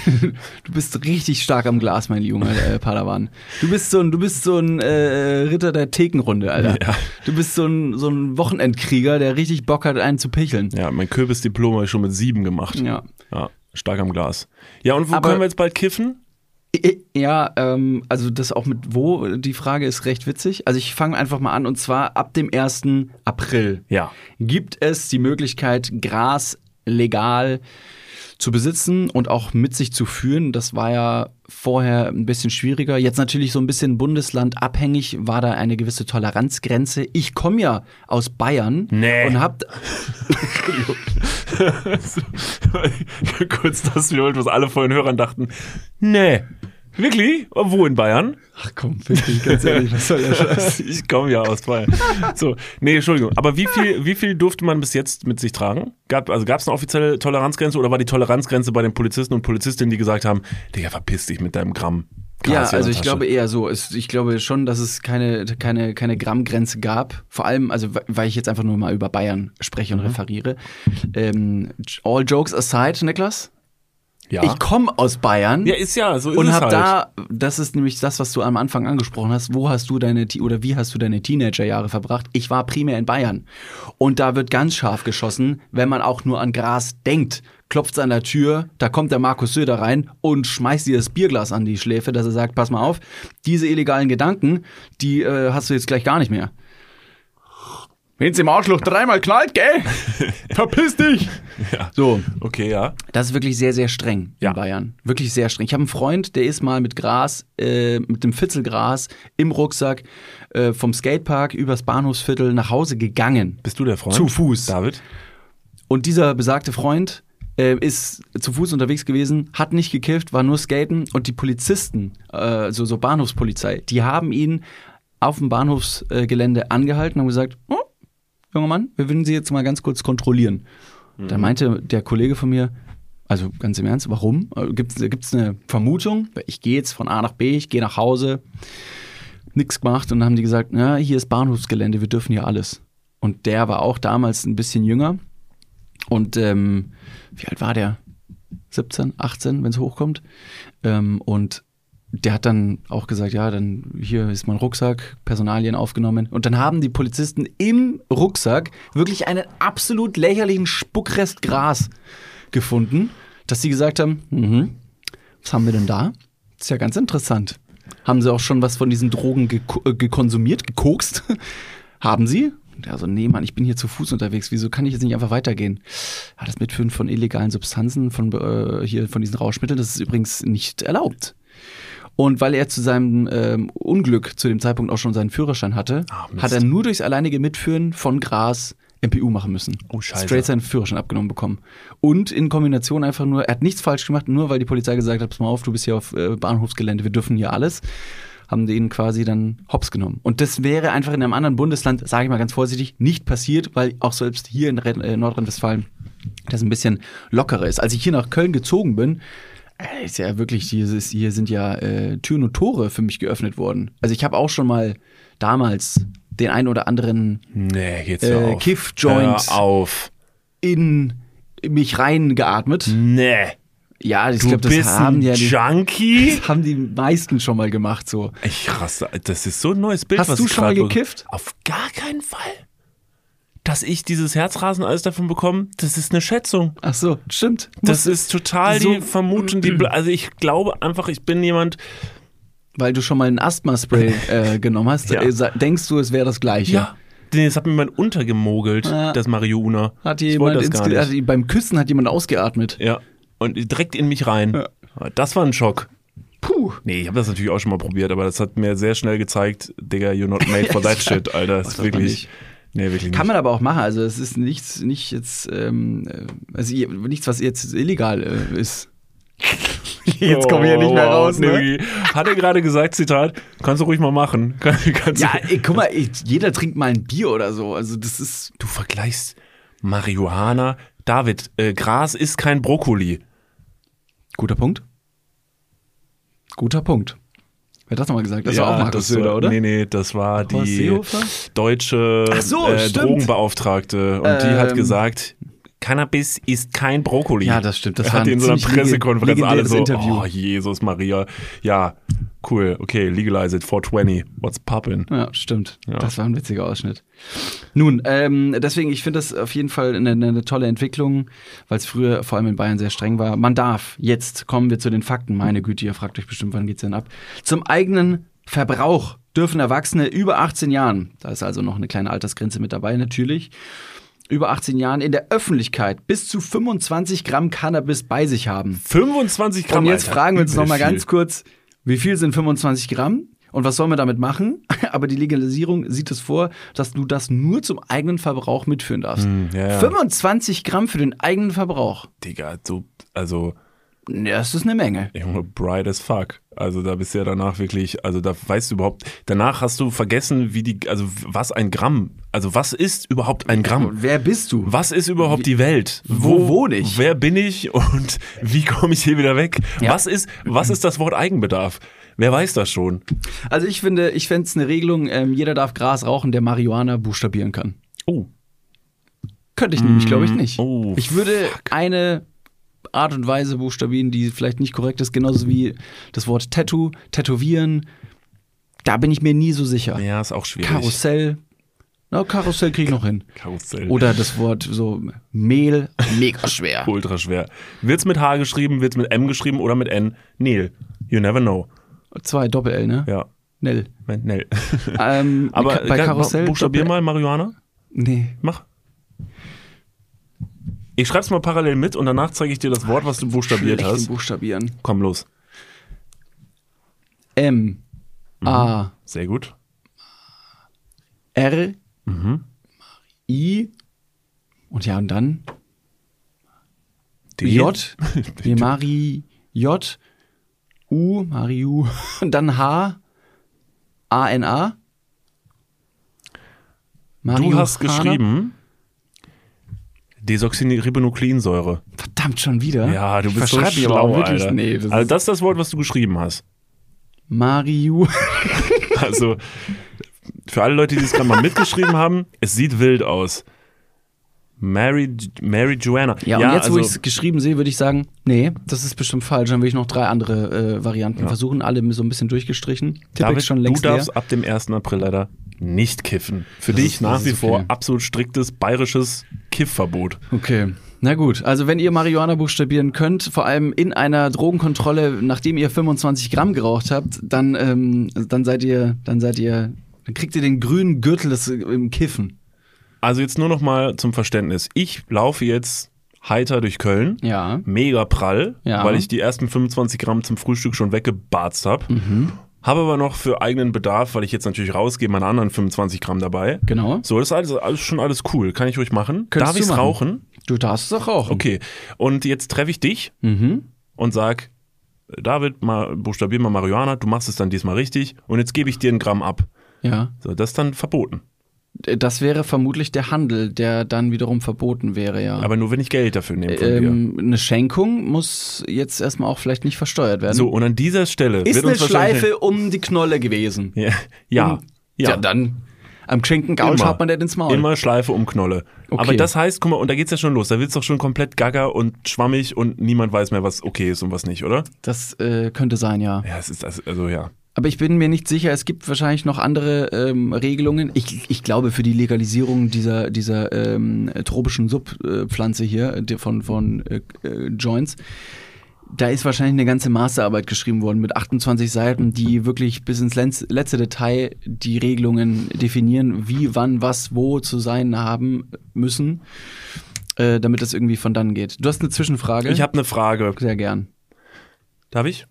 Du bist richtig stark am Glas, mein junger äh, Padawan. Du bist so ein, du bist so ein äh, Ritter der Thekenrunde, Alter. Ja. Du bist so ein, so ein Wochenendkrieger, der richtig Bock hat, einen zu picheln. ja, mein Kürbisdiplom habe ich schon mit sieben gemacht. Ja. Ja, stark am Glas. Ja, und wo Aber- können wir jetzt bald kiffen? Ja, ähm, also das auch mit wo, die Frage ist recht witzig. Also ich fange einfach mal an und zwar ab dem 1. April Ja. gibt es die Möglichkeit, Gras legal zu besitzen und auch mit sich zu führen. Das war ja vorher ein bisschen schwieriger. Jetzt natürlich so ein bisschen bundeslandabhängig war da eine gewisse Toleranzgrenze. Ich komme ja aus Bayern Nee. und hab Kurz das wiederholt, was alle vor den Hörern dachten. Nee. Wirklich? Wo in Bayern? Ach komm, wirklich, ganz ehrlich, was soll der Scheiß? Ich komme ja aus Bayern. So, nee, Entschuldigung. Aber wie viel, wie viel durfte man bis jetzt mit sich tragen? Gab, also gab es eine offizielle Toleranzgrenze oder war die Toleranzgrenze bei den Polizisten und Polizistinnen, die gesagt haben, Digga, verpiss dich mit deinem Gramm? Gras Ja, also ich glaube eher so. Ich glaube schon, dass es keine, keine, keine Grammgrenze gab. Vor allem, also we- weil ich jetzt einfach nur mal über Bayern spreche Mhm. und referiere. Ähm, all jokes aside, Niklas. Ja. Ich komme aus Bayern. ja, ist ja, so ist und es hab halt. da, das ist nämlich das, was du am Anfang angesprochen hast. Wo hast du deine oder wie hast du deine Teenagerjahre verbracht? Ich war primär in Bayern und da wird ganz scharf geschossen, wenn man auch nur an Gras denkt. Klopft's an der Tür, da kommt der Markus Söder rein und schmeißt dir das Bierglas an die Schläfe, dass er sagt: Pass mal auf, diese illegalen Gedanken, die äh, hast du jetzt gleich gar nicht mehr. Wenn's im Arschloch dreimal knallt, gell? Verpiss dich! Ja. So, Okay, ja. das ist wirklich sehr, sehr streng Ja. in Bayern. Wirklich sehr streng. Ich habe einen Freund, der ist mal mit Gras, äh, mit dem Fitzelgras im Rucksack äh, vom Skatepark übers Bahnhofsviertel nach Hause gegangen. Bist du der Freund? Zu Fuß. David? Und dieser besagte Freund äh, ist zu Fuß unterwegs gewesen, hat nicht gekifft, war nur skaten und die Polizisten, äh, so, so Bahnhofspolizei, die haben ihn auf dem Bahnhofsgelände Gelände angehalten und haben gesagt, oh, junger Mann, wir würden Sie jetzt mal ganz kurz kontrollieren. Da meinte der Kollege von mir, also ganz im Ernst, warum? Gibt es eine Vermutung? Ich gehe jetzt von A nach B, ich gehe nach Hause, nix gemacht und dann haben die gesagt, ja, hier ist Bahnhofsgelände, wir dürfen hier alles. Und der war auch damals ein bisschen jünger und ähm, wie alt war der? 17, 18, wenn es hochkommt. Ähm, und der hat dann auch gesagt, ja, dann hier ist mein Rucksack, Personalien aufgenommen. Und dann haben die Polizisten im Rucksack wirklich einen absolut lächerlichen Spuckrest Gras gefunden, dass sie gesagt haben, mhm, was haben wir denn da? Ist ja ganz interessant. Haben sie auch schon was von diesen Drogen geko äh, gekonsumiert, gekokst? haben sie? Und er so, nee, Mann, ich bin hier zu Fuß unterwegs. Wieso kann ich jetzt nicht einfach weitergehen? Ja, das Mitführen von illegalen Substanzen, von äh, hier von diesen Rauschmitteln, das ist übrigens nicht erlaubt. Und weil er zu seinem ähm, Unglück zu dem Zeitpunkt auch schon seinen Führerschein hatte, Mist. hat er nur durchs alleinige Mitführen von Gras MPU machen müssen. Oh, scheiße. Straight seinen Führerschein abgenommen bekommen. Und in Kombination einfach nur, er hat nichts falsch gemacht, nur weil die Polizei gesagt hat, pass mal auf, du bist hier auf äh, Bahnhofsgelände, wir dürfen hier alles, haben die ihn quasi dann hops genommen. Und das wäre einfach in einem anderen Bundesland, sage ich mal ganz vorsichtig, nicht passiert, weil auch selbst hier in äh, Nordrhein-Westfalen das ein bisschen lockerer ist. Als ich hier nach Köln gezogen bin, ist ja wirklich, dieses, hier sind ja äh, Türen und Tore für mich geöffnet worden. Also ich habe auch schon mal damals den einen oder anderen Nee, Äh. Kiff-Joint. In mich reingeatmet. Nee. Ja, ich glaube, das haben ja die, Junkie? das haben die meisten schon mal gemacht. So. Ich raste. Das ist so ein neues Bild. Hast du schon mal gekifft? Auf gar keinen Fall. Dass ich dieses Herzrasen alles davon bekomme, das ist eine Schätzung. Ach so, stimmt. Das ist total so- die Vermutung, die, also ich glaube einfach, ich bin jemand, Weil du schon mal ein Asthma-Spray äh, genommen hast, Ja. äh, denkst du, es wäre das gleiche. ja, das hat mir jemand untergemogelt, Ja. das Marihuana. Hat jemand ins, hat, beim Küssen hat jemand ausgeatmet. Ja, und direkt in mich rein. Ja. Das war ein Schock. Puh. Nee, ich habe das natürlich auch schon mal probiert, aber das hat mir sehr schnell gezeigt, Digga, you're not made for that shit, Alter. Das ist wirklich. Nee, wirklich nicht. Kann man aber auch machen. Also es ist nichts, nicht jetzt, ähm, äh, also nichts, was jetzt illegal äh, ist. Jetzt komme ich ja nicht mehr Oh, raus. Ne? Hat er gerade gesagt, Zitat, kannst du ruhig mal machen. Kann- Ja, ey, guck mal, ey, jeder trinkt mal ein Bier oder so. Also das ist. du vergleichst Marihuana. David, äh, Gras ist kein Brokkoli. Guter Punkt. Guter Punkt. Wer hat das nochmal gesagt? Das war auch Markus das Söder, war, oder? Nee, nee, das war die deutsche so, äh. Drogenbeauftragte. Und die hat Ähm. gesagt, Cannabis ist kein Brokkoli. Ja, das stimmt. Das er hat in so einer Pressekonferenz alle so, Interview. oh Jesus Maria. Ja, cool, okay, legalize it, 420, what's poppin'? Ja, stimmt. Ja. Das war ein witziger Ausschnitt. Nun, ähm, deswegen, ich finde das auf jeden Fall eine, eine tolle Entwicklung, weil es früher vor allem in Bayern sehr streng war. Man darf, jetzt kommen wir zu den Fakten, meine Güte, ihr fragt euch bestimmt, wann geht's denn ab? Zum eigenen Verbrauch dürfen Erwachsene über 18 Jahren, da ist also noch eine kleine Altersgrenze mit dabei natürlich, über 18 Jahren in der Öffentlichkeit bis zu 25 Gramm Cannabis bei sich haben. 25 Gramm. Und jetzt Alter, fragen wir uns übel noch mal viel. ganz kurz, wie viel sind 25 Gramm und was soll man damit machen? Aber die Legalisierung sieht es vor, dass du das nur zum eigenen Verbrauch mitführen darfst. Hm, ja, ja. 25 Gramm für den eigenen Verbrauch. Digga, so, also, Ja, Das ist eine Menge. Junge, bright as fuck. Also da bist du ja danach wirklich, also da weißt du überhaupt, danach hast du vergessen, wie die, also was ein Gramm, also was ist überhaupt ein Gramm? Wer bist du? Was ist überhaupt die Welt? Wo wohne ich? Wer bin ich und wie komme ich hier wieder weg? Ja. Was ist, was ist das Wort Eigenbedarf? Wer weiß das schon? Also ich finde, ich fände es eine Regelung, ähm, jeder darf Gras rauchen, der Marihuana buchstabieren kann. Oh, Könnte ich nämlich, glaube ich, nicht. oh, ich würde eine Art und Weise buchstabieren, die vielleicht nicht korrekt ist, genauso wie das Wort Tattoo, Tätowieren. Da bin ich mir nie so sicher. ja, ist auch schwierig. Karussell. Na, Karussell kriege ich noch hin. Karussell. Oder das Wort so Mehl, mega schwer. Ultra schwer. Wird's mit H geschrieben, wird's mit M geschrieben oder mit N? Neil. You never know. Zwei Doppel-L, ne? Ja. Nell. Nell. Ähm, Aber bei Karussell. buchstabier mal Marihuana. Nee. Mach. Ich schreib's mal parallel mit und danach zeige ich dir das Wort, was du buchstabiert hast. Buchstabieren. Komm los. M. A. Sehr gut. R. Mhm. I. Und ja, und dann D. J. Wie Mari J. U. Mariu. Und dann H. A. N. A. Du hast geschrieben Desoxyribonukleinsäure. Verdammt schon wieder. Ja, du Ich bist so schlau, auch wirklich. Alter. Nee, das also ist das ist das Wort, was du geschrieben hast. Mariu. Also für alle Leute, die es gerade mal mitgeschrieben haben, es sieht wild aus. Mary, Mary Joanna. Ja, und jetzt, also, wo ich es geschrieben sehe, würde ich sagen, nee, das ist bestimmt falsch. Dann will ich noch drei andere äh, Varianten versuchen, alle so ein bisschen durchgestrichen. David, schon du längst darfst leer. ab dem 1. April leider nicht kiffen. Für Das dich ist- nach wie ist vor okay. absolut striktes bayerisches Kiffverbot. Okay. Na gut, also wenn ihr Marihuana buchstabieren könnt, vor allem in einer Drogenkontrolle, nachdem ihr 25 Gramm geraucht habt, dann, ähm, dann seid ihr, dann seid ihr, dann kriegt ihr den grünen Gürtel des, im Kiffen. Also jetzt nur noch mal zum Verständnis. Ich laufe jetzt heiter durch Köln. Ja. Mega prall, Ja. weil ich die ersten 25 Gramm zum Frühstück schon weggebarzt habe. Habe aber noch für eigenen Bedarf, weil ich jetzt natürlich rausgehe, meine anderen 25 Gramm dabei. Genau. So, das ist alles, alles schon alles cool. Kann ich ruhig machen. Könntest Darf ich's machen. rauchen? Du darfst es auch rauchen. Okay. Und jetzt treffe ich dich Mhm. und sag, David, mal buchstabier mal Marihuana, du machst es dann diesmal richtig und jetzt gebe ich dir einen Gramm ab. Ja. So, das ist dann verboten. Das wäre vermutlich der Handel, der dann wiederum verboten wäre, ja. Aber nur wenn ich Geld dafür nehme von ähm, eine Schenkung muss jetzt erstmal auch vielleicht nicht versteuert dir. werden. So, und an dieser Stelle ist wird eine uns Schleife um die Knolle gewesen. Ja, ja, Um- ja. ja dann am geschenkten Gaul schaut man nicht ins Maul. Immer Schleife um Knolle. Okay. Aber das heißt, guck mal, und da geht's ja schon los. Da wird's doch schon komplett gaga und schwammig und niemand weiß mehr, was okay ist und was nicht, oder? Das äh, könnte sein, ja. Ja, es ist das, also ja. Aber ich bin mir nicht sicher, es gibt wahrscheinlich noch andere ähm, Regelungen. Ich, ich glaube, für die Legalisierung dieser, dieser ähm, tropischen Subpflanze hier, von, von äh, äh, Joints, da ist wahrscheinlich eine ganze Masterarbeit geschrieben worden mit 28 Seiten, die wirklich bis ins letzte Detail die Regelungen definieren, wie, wann, was, wo zu sein haben müssen, äh, damit das irgendwie von dann geht. Du hast eine Zwischenfrage? Ich habe eine Frage. Sehr gern. Darf ich?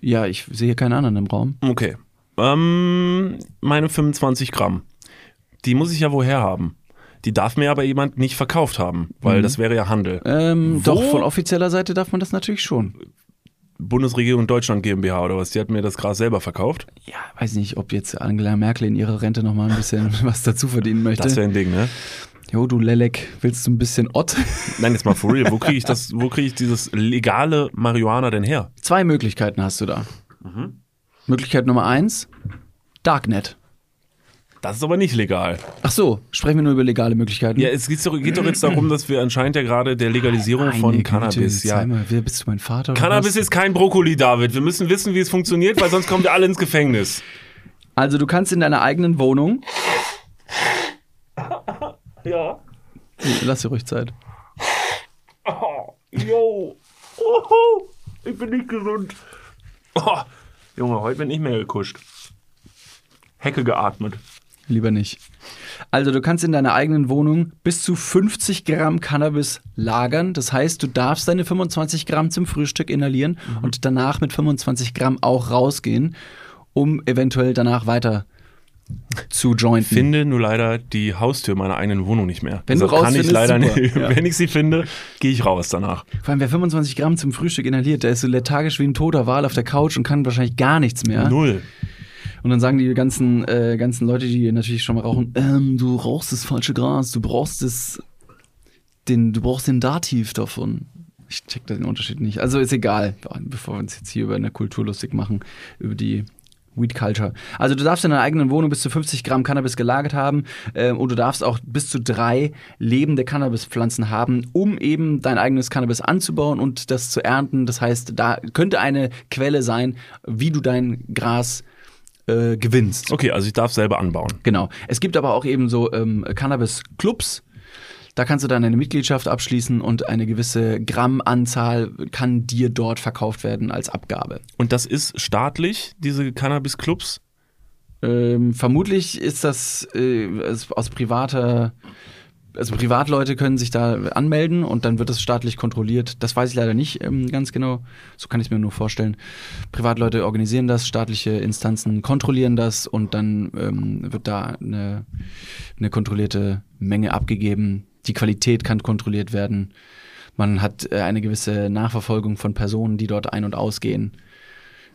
Ja, ich sehe keinen anderen im Raum. Okay. Ähm, meine 25 Gramm. die muss ich ja woher haben. Die darf mir aber jemand nicht verkauft haben, weil das wäre ja Handel. Ähm, doch, von offizieller Seite darf man das natürlich schon. Bundesregierung Deutschland GmbH oder was, die hat mir das Gras selber verkauft. Ja, weiß nicht, ob jetzt Angela Merkel in ihrer Rente nochmal ein bisschen was dazu verdienen möchte. Das wäre ein Ding, ne? Jo, du Lelek, willst du ein bisschen Ott? Nein, jetzt mal for real. Wo kriege ich das, wo kriege ich dieses legale Marihuana denn her? Zwei Möglichkeiten hast du da. Möglichkeit Nummer eins, Darknet. Das ist aber nicht legal. Ach so, sprechen wir nur über legale Möglichkeiten. Ja, es geht doch, geht doch jetzt darum, dass wir anscheinend ja gerade der Legalisierung Meine von Güte, Cannabis, sei ja. Mal, wer bist du mein Vater? Cannabis ist kein Brokkoli, David. Wir müssen wissen, wie es funktioniert, weil sonst kommen wir alle ins Gefängnis. Also du kannst in deiner eigenen Wohnung. Lass dir ruhig Zeit. Oh, yo. Oh, ich bin nicht gesund. Oh, Junge, heute bin ich mehr gekuscht. Hecke geatmet. Lieber nicht. Also du kannst in deiner eigenen Wohnung bis zu 50 Gramm Cannabis lagern. Das heißt, du darfst deine 25 Gramm zum Frühstück inhalieren und danach mit 25 Gramm auch rausgehen, um eventuell danach weiter zu jointen. Finde nur leider die Haustür meiner eigenen Wohnung nicht mehr. Wenn du Deshalb kann ich leider super. nicht. Ja. Wenn ich sie finde, gehe ich raus danach. Vor allem, wer 25 Gramm zum Frühstück inhaliert, der ist so lethargisch wie ein toter Wal auf der Couch und kann wahrscheinlich gar nichts mehr. Null. Und dann sagen die ganzen, äh, ganzen Leute, die natürlich schon mal rauchen, ähm, du rauchst das falsche Gras, du brauchst das, den, du brauchst den Dativ davon. Ich check da den Unterschied nicht. Also ist egal, bevor wir uns jetzt hier über eine Kultur lustig machen, über die Weed Culture. Also du darfst in deiner eigenen Wohnung bis zu 50 Gramm Cannabis gelagert haben ähm, und du darfst auch bis zu drei lebende Cannabispflanzen haben, um eben dein eigenes Cannabis anzubauen und das zu ernten. Das heißt, da könnte eine Quelle sein, wie du dein Gras äh, gewinnst. Okay, also ich darf selber anbauen. Genau. Es gibt aber auch eben so ähm, Cannabis-Clubs. Da kannst du dann eine Mitgliedschaft abschließen und eine gewisse Grammanzahl kann dir dort verkauft werden als Abgabe. Und das ist staatlich, diese Cannabis-Clubs? Ähm, vermutlich ist das äh, aus privater, also Privatleute können sich da anmelden und dann wird das staatlich kontrolliert. Das weiß ich leider nicht ähm, ganz genau. So kann ich es mir nur vorstellen. Privatleute organisieren das, staatliche Instanzen kontrollieren das und dann ähm, wird da eine, eine kontrollierte Menge abgegeben. Die Qualität kann kontrolliert werden. Man hat äh, eine gewisse Nachverfolgung von Personen, die dort ein- und ausgehen.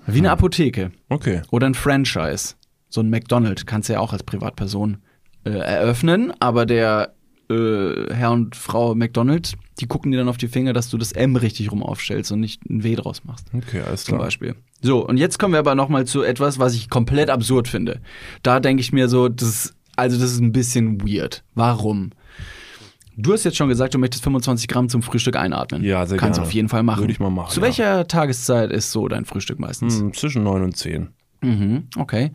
Wie eine Apotheke. Okay. Oder ein Franchise. So ein McDonald's kannst du ja auch als Privatperson äh, eröffnen, aber der äh, Herr und Frau McDonald, die gucken dir dann auf die Finger, dass du das M richtig rum aufstellst und nicht ein W draus machst. Okay, alles Zum klar. Beispiel. So, und jetzt kommen wir aber noch mal zu etwas, was ich komplett absurd finde. Da denke ich mir so, das, also das ist ein bisschen weird. Warum? Du hast jetzt schon gesagt, du möchtest 25 Gramm zum Frühstück einatmen. Ja, sehr Kannst gerne. auf jeden Fall machen. Würde ich mal machen, Zu ja. welcher Tageszeit ist so dein Frühstück meistens? Hm, zwischen 9 und 10. Mhm, okay.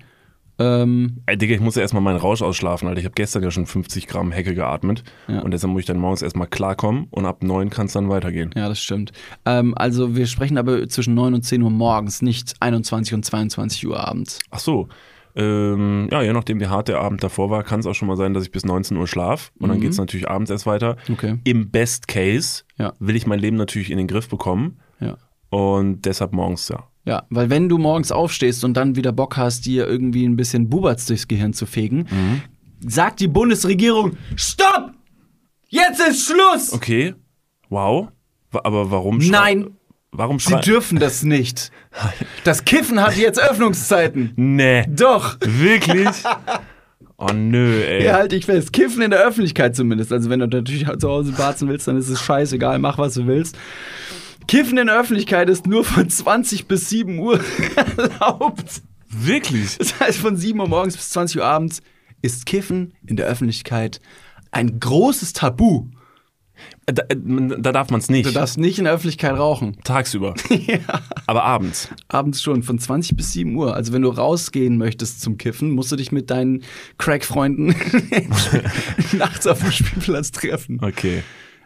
Ähm, Ey, Digga, ich muss ja erstmal meinen Rausch ausschlafen, Alter. Ich habe gestern ja schon 50 Gramm Hecke geatmet. Ja. Und deshalb muss ich dann morgens erstmal klarkommen und ab 9 kann es dann weitergehen. Ja, das stimmt. Ähm, also wir sprechen aber zwischen 9 und 10 Uhr morgens, nicht 21 und 22 Uhr abends. Ach so. Ähm, ja, je nachdem, wie hart der Abend davor war, kann es auch schon mal sein, dass ich bis 19 Uhr schlaf. Und dann Mhm. geht es natürlich abends erst weiter. Okay. Im Best Case Ja. will ich mein Leben natürlich in den Griff bekommen. Ja. Und deshalb morgens, ja. Ja, weil wenn du morgens aufstehst und dann wieder Bock hast, dir irgendwie ein bisschen Buberts durchs Gehirn zu fegen, sagt die Bundesregierung, stopp! Jetzt ist Schluss! Okay. Wow. Aber warum Nein, Warum sie dürfen das nicht. Das Kiffen hat jetzt Öffnungszeiten. Nee. Doch. Wirklich? Oh nö, ey. Ja, halt dich fest. Kiffen in der Öffentlichkeit zumindest. Also wenn du natürlich zu Hause barzen willst, dann ist es scheißegal, mach was du willst. Kiffen in der Öffentlichkeit ist nur von 20 bis 7 Uhr erlaubt. Wirklich? Das heißt, von 7 Uhr morgens bis 20 Uhr abends ist Kiffen in der Öffentlichkeit ein großes Tabu. Da, äh, da darf man es nicht. Du darfst nicht in der Öffentlichkeit rauchen. Tagsüber. Aber abends. Abends schon, von 20 bis 7 Uhr. Also wenn du rausgehen möchtest zum Kiffen, musst du dich mit deinen Crack-Freunden nachts auf dem Spielplatz treffen. Okay.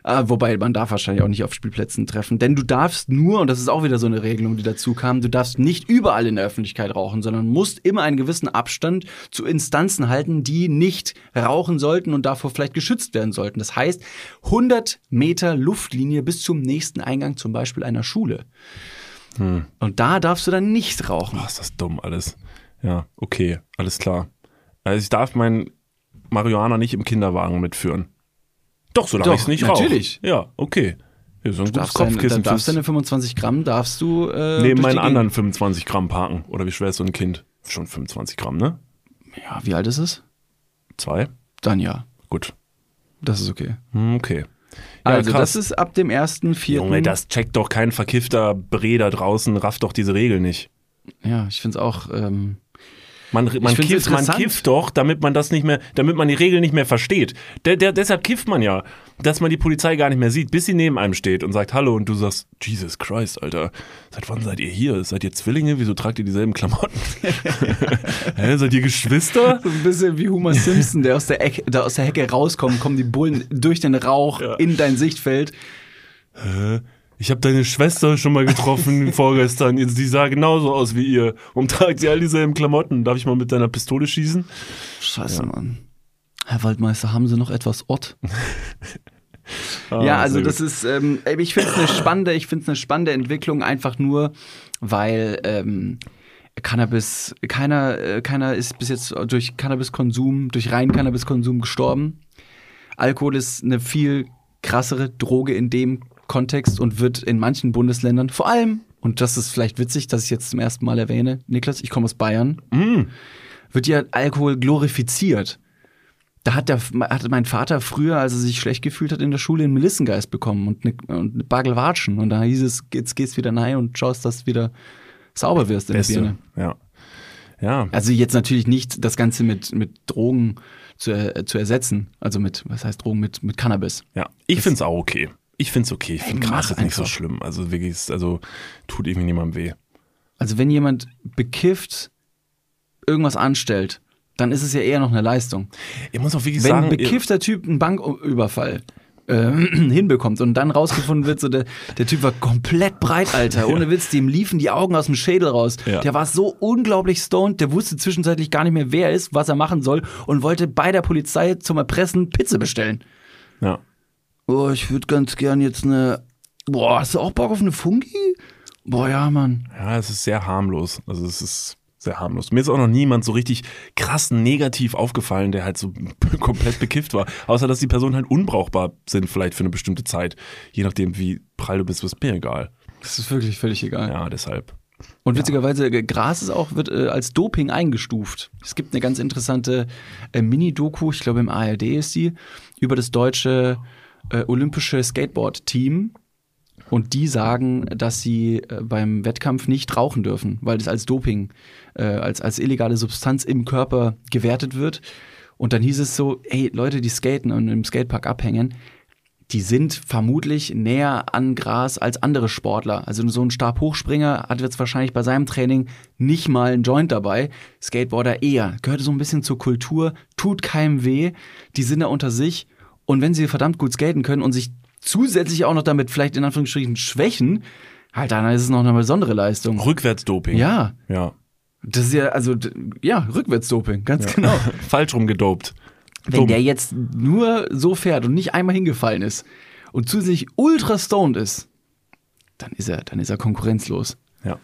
Ah, wobei, man darf wahrscheinlich auch nicht auf Spielplätzen treffen. Denn du darfst nur, und das ist auch wieder so eine Regelung, die dazu kam, du darfst nicht überall in der Öffentlichkeit rauchen, sondern musst immer einen gewissen Abstand zu Instanzen halten, die nicht rauchen sollten und davor vielleicht geschützt werden sollten. Das heißt, 100 Meter Luftlinie bis zum nächsten Eingang zum Beispiel einer Schule. Und da darfst du dann nicht rauchen. Boah, ist das dumm alles. Ja, okay, alles klar. Also ich darf mein Marihuana nicht im Kinderwagen mitführen. Doch, solange ich es nicht natürlich. rauche. Ja, okay. Ja, so ein gutes Kopfkissen. dann darfst deine 25 Gramm darfst du äh, Neben meinen anderen 25 Gramm parken. Oder wie schwer ist so ein Kind? Schon 25 Gramm, ne? Ja, wie alt ist es? Zwei? Dann ja. Gut. Das ist okay. Hm, Okay. Ja, also, krass. das ist ab dem 1.4. Junge, das checkt doch kein verkiffter Bre da draußen, rafft doch diese Regel nicht. Ja, ich finde es auch. Ähm, Man, man, kifft, man kifft doch, damit man das nicht mehr, damit man die Regel nicht mehr versteht. Der, der, deshalb kifft man ja, dass man die Polizei gar nicht mehr sieht, bis sie neben einem steht und sagt Hallo und du sagst, Jesus Christ, Alter, seit wann seid ihr hier? Seid ihr Zwillinge? Wieso tragt ihr dieselben Klamotten? Hä, seid ihr Geschwister? so ein bisschen wie Homer Simpson, der aus der, Ecke, der aus der Hecke rauskommt, kommen die Bullen durch den Rauch Ja. in dein Sichtfeld. Hä? Ich habe deine Schwester schon mal getroffen vorgestern. Sie sah genauso aus wie ihr und tragt sie all dieselben Klamotten. Darf ich mal mit deiner Pistole schießen? Scheiße, Mann. Herr Waldmeister, haben Sie noch etwas Ott? Ah, ja, also das gut. ist, ähm, ich finde es eine spannende, ich finde es eine spannende Entwicklung, einfach nur, weil ähm, Cannabis, keiner, äh, keiner ist bis jetzt durch Cannabiskonsum, durch reinen Cannabiskonsum gestorben. Alkohol ist eine viel krassere Droge in dem Kontext und wird in manchen Bundesländern vor allem, und das ist vielleicht witzig, dass ich jetzt zum ersten Mal erwähne, Niklas, ich komme aus Bayern, Mm. wird ja Alkohol glorifiziert. Da hat, der, hatte mein Vater früher, als er sich schlecht gefühlt hat, in der Schule einen Melissengeist bekommen und eine, und eine Bagel Watschen. Und da hieß es, jetzt gehst wieder rein und schaust, dass du wieder sauber wirst in der Beste. Birne. Ja. Ja. Also jetzt natürlich nicht das Ganze mit, mit Drogen zu, äh, zu ersetzen. Also mit, was heißt Drogen, mit, mit Cannabis. Ja, ich finde es auch okay. Ich finde es okay. Ich finde Gras ist nicht so schlimm. Also wirklich, also tut irgendwie niemandem weh. Also wenn jemand bekifft irgendwas anstellt, dann ist es ja eher noch eine Leistung. Ich muss auch wirklich Wenn sagen, ein bekiffter Typ einen Banküberfall äh, hinbekommt und dann rausgefunden wird, so der, der Typ war komplett breit, Alter. Ohne Witz, dem liefen die Augen aus dem Schädel raus. Ja. Der war so unglaublich stoned, der wusste zwischenzeitlich gar nicht mehr, wer er ist, was er machen soll und wollte bei der Polizei zum Erpressen Pizza bestellen. ja. Oh, ich würde ganz gern jetzt eine. Boah, hast du auch Bock auf eine Fungi? Boah, ja, Mann. ja, es ist sehr harmlos. Also es ist sehr harmlos. Mir ist auch noch niemand so richtig krass negativ aufgefallen, der halt so komplett bekifft war. Außer, dass die Personen halt unbrauchbar sind, vielleicht für eine bestimmte Zeit. Je nachdem, wie prall du bist, ist mir egal. Das ist wirklich völlig egal. Ja, deshalb. Und witzigerweise, äh, Gras ist auch, wird äh, als Doping eingestuft. Es gibt eine ganz interessante äh, Mini-Doku, ich glaube im ARD ist die, über das deutsche äh, olympische Skateboard-Team. Und die sagen, dass sie äh, beim Wettkampf nicht rauchen dürfen, weil das als Doping, äh, als, als illegale Substanz im Körper gewertet wird. Und dann hieß es so, ey, Leute, die skaten und im Skatepark abhängen, die sind vermutlich näher an Gras als andere Sportler. Also so ein Stabhochspringer hat jetzt wahrscheinlich bei seinem Training nicht mal einen Joint dabei. Skateboarder eher. Gehört so ein bisschen zur Kultur, tut keinem weh. Die sind da unter sich. Und wenn sie verdammt gut skaten können und sich zusätzlich auch noch damit vielleicht in Anführungsstrichen schwächen, halt, dann ist es noch eine besondere Leistung. Rückwärtsdoping. Ja, Ja. das ist ja, also, ja, Rückwärtsdoping, ganz genau. Falsch rum gedopt. Wenn Dumm. der jetzt nur so fährt und nicht einmal hingefallen ist und zusätzlich ultra stoned ist, dann ist er, dann ist er konkurrenzlos. Ja.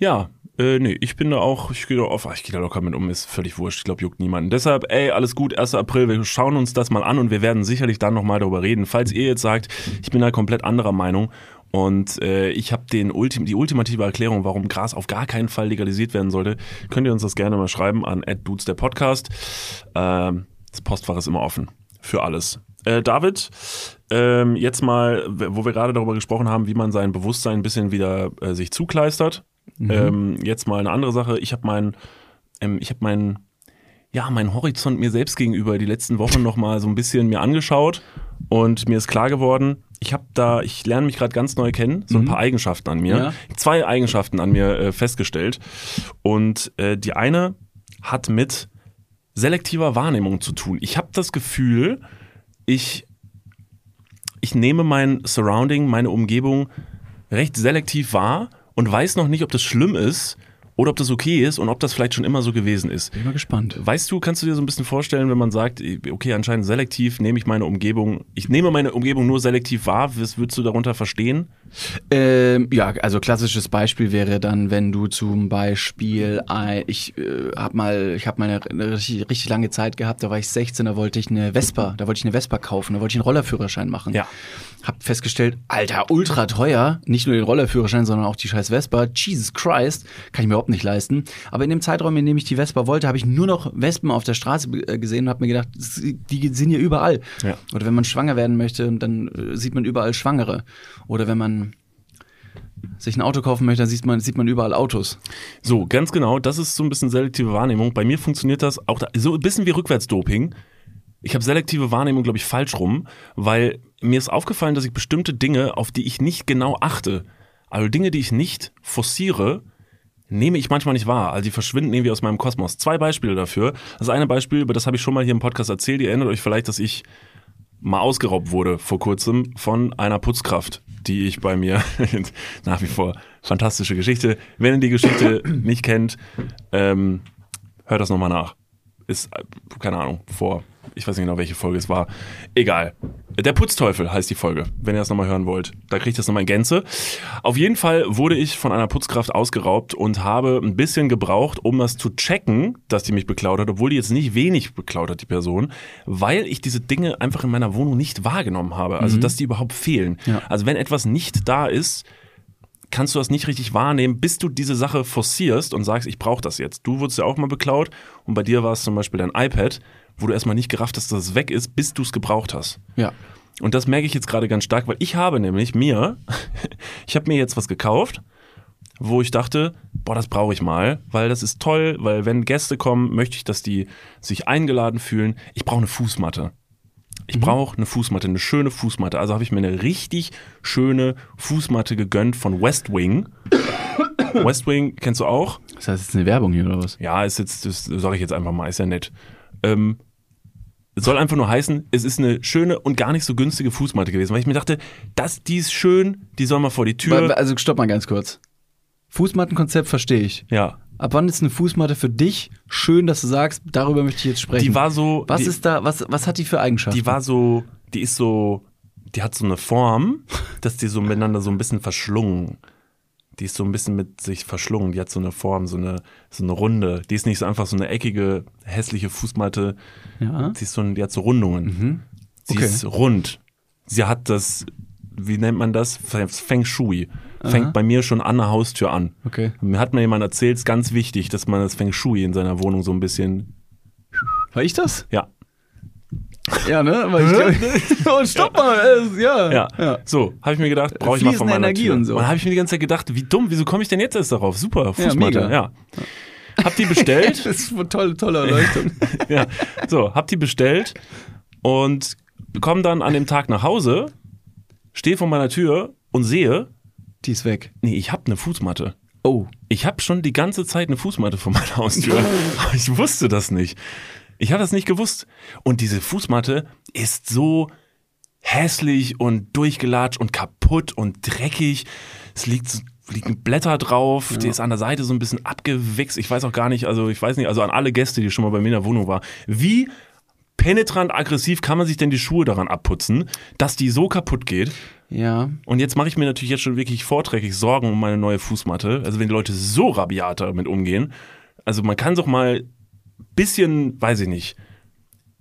Ja, äh, nee, ich bin da auch, ich gehe da auf, ach, ich gehe da locker mit um, ist völlig wurscht, ich glaube, juckt niemanden. Deshalb, ey, alles gut, 1. April, wir schauen uns das mal an und wir werden sicherlich dann nochmal darüber reden. Falls ihr jetzt sagt, ich bin da komplett anderer Meinung und äh, ich habe Ultim die ultimative Erklärung, warum Gras auf gar keinen Fall legalisiert werden sollte, könnt ihr uns das gerne mal schreiben an dudes der Podcast. Ähm, das Postfach ist immer offen für alles. Äh, David, ähm, jetzt mal, wo wir gerade darüber gesprochen haben, wie man sein Bewusstsein ein bisschen wieder äh, sich zukleistert. Ähm, jetzt mal eine andere Sache. Ich habe mein, ähm, ich habe mein, ja, mein Horizont mir selbst gegenüber die letzten Wochen noch mal so ein bisschen mir angeschaut und mir ist klar geworden, ich habe da, ich lerne mich gerade ganz neu kennen, so ein paar Eigenschaften an mir, Ja. zwei Eigenschaften an mir äh, festgestellt und äh, die eine hat mit selektiver Wahrnehmung zu tun. Ich habe das Gefühl, ich ich nehme mein Surrounding, meine Umgebung recht selektiv wahr und weiß noch nicht, ob das schlimm ist oder ob das okay ist und ob das vielleicht schon immer so gewesen ist. Bin mal gespannt. Weißt du, kannst du dir so ein bisschen vorstellen, wenn man sagt, okay, anscheinend selektiv nehme ich meine Umgebung, ich nehme meine Umgebung nur selektiv wahr, was würdest du darunter verstehen? Ähm, ja, also klassisches Beispiel wäre dann, wenn du zum Beispiel, ein, ich äh, habe mal, ich habe mal eine, eine richtig, richtig lange Zeit gehabt, da war ich 16, da wollte ich eine Vespa, da wollte ich eine Vespa kaufen, da wollte ich einen Rollerführerschein machen. Ja. Hab festgestellt, Alter, ultra teuer, nicht nur den Rollerführerschein, sondern auch die scheiß Vespa. Jesus Christ, kann ich mir überhaupt nicht leisten. Aber in dem Zeitraum, in dem ich die Vespa wollte, habe ich nur noch Wespen auf der Straße äh, gesehen und habe mir gedacht, die sind hier überall. Ja. Oder wenn man schwanger werden möchte, dann äh, sieht man überall Schwangere. Oder wenn man sich ein Auto kaufen möchte, dann sieht man, sieht man überall Autos. So, ganz genau, das ist so ein bisschen selektive Wahrnehmung. Bei mir funktioniert das auch da, so ein bisschen wie Rückwärtsdoping. Ich habe selektive Wahrnehmung, glaube ich, falsch rum, weil mir ist aufgefallen, dass ich bestimmte Dinge, auf die ich nicht genau achte, also Dinge, die ich nicht forciere, nehme ich manchmal nicht wahr. Also die verschwinden irgendwie aus meinem Kosmos. Zwei Beispiele dafür. Das eine Beispiel, über das habe ich schon mal hier im Podcast erzählt. Ihr erinnert euch vielleicht, dass ich mal ausgeraubt wurde vor kurzem von einer Putzkraft, die ich bei mir nach wie vor fantastische Geschichte. Wenn ihr die Geschichte nicht kennt, ähm, hört das nochmal nach. Ist, äh, keine Ahnung, vor, ich weiß nicht genau, welche Folge es war. Egal. Der Putzteufel heißt die Folge, wenn ihr das nochmal hören wollt. Da kriegt ihr das nochmal in Gänze. Auf jeden Fall wurde ich von einer Putzkraft ausgeraubt und habe ein bisschen gebraucht, um das zu checken, dass die mich beklaut hat, obwohl die jetzt nicht wenig beklaut hat, die Person, weil ich diese Dinge einfach in meiner Wohnung nicht wahrgenommen habe. Also, dass die überhaupt fehlen. Ja. Also, wenn etwas nicht da ist, kannst du das nicht richtig wahrnehmen, bis du diese Sache forcierst und sagst, ich brauche das jetzt. Du wurdest ja auch mal beklaut und bei dir war es zum Beispiel dein iPad, wo du erstmal nicht gerafft hast, dass es weg ist, bis du es gebraucht hast. Ja. Und das merke ich jetzt gerade ganz stark, weil ich habe nämlich mir, ich habe mir jetzt was gekauft, wo ich dachte, boah, das brauche ich mal, weil das ist toll, weil wenn Gäste kommen, möchte ich, dass die sich eingeladen fühlen. Ich brauche eine Fußmatte. Ich brauche eine Fußmatte, eine schöne Fußmatte. Also habe ich mir eine richtig schöne Fußmatte gegönnt von West Wing. West Wing kennst du auch? Das heißt, es ist eine Werbung hier oder was? Ja, ist jetzt, das sage ich jetzt einfach mal, ist ja nett. Ähm, es soll einfach nur heißen, es ist eine schöne und gar nicht so günstige Fußmatte gewesen, weil ich mir dachte, das, die ist schön, die soll mal vor die Tür. Also stopp mal ganz kurz. Fußmattenkonzept verstehe ich. Ja. Ab wann ist eine Fußmatte für dich schön, dass du sagst, darüber möchte ich jetzt sprechen? Die war so. was die, ist da, was, was hat die für Eigenschaften? Die war so, die ist so, die hat so eine Form, dass die so miteinander so ein bisschen verschlungen. Die ist so ein bisschen mit sich verschlungen. Die hat so eine Form, so eine, so eine Runde. Die ist nicht so einfach so eine eckige, hässliche Fußmatte. ja. Sie ist so die hat so Rundungen. Sie Okay. ist rund. Sie hat das, wie nennt man das? Feng Shui. Fängt bei mir schon an der Haustür an. Okay. Mir hat mir jemand erzählt, es ist ganz wichtig, dass man das Feng Shui in seiner Wohnung so ein bisschen, War ich das? ja, Ja, ne? Aber ich glaub, oh, stopp mal. äh, ja. Ja. ja. So, habe ich mir gedacht, brauche ich mal von meiner Energie Tür. und so. dann habe ich mir die ganze Zeit gedacht, wie dumm, wieso komme ich denn jetzt erst darauf? Super, Fußmatte, mega. ja. Hab die bestellt, Das ist eine tolle, tolle Erleuchtung. ja. So, hab die bestellt und komme dann an dem Tag nach Hause, stehe vor meiner Tür und sehe, Die ist weg. nee, ich habe eine Fußmatte. Oh. Ich habe schon die ganze Zeit eine Fußmatte vor meiner Haustür. Ich wusste das nicht. Ich habe das nicht gewusst. Und diese Fußmatte ist so hässlich und durchgelatscht und kaputt und dreckig. Es liegt, liegen Blätter drauf, die ist an der Seite so ein bisschen abgewichst. Ich weiß auch gar nicht, also ich weiß nicht, also an alle Gäste, die schon mal bei mir in der Wohnung waren, wie penetrant aggressiv kann man sich denn die Schuhe daran abputzen, dass die so kaputt geht? Ja. Und jetzt mache ich mir natürlich jetzt schon wirklich vorträglich Sorgen um meine neue Fußmatte. Also wenn die Leute so rabiat damit umgehen. Also man kann doch mal bisschen, weiß ich nicht,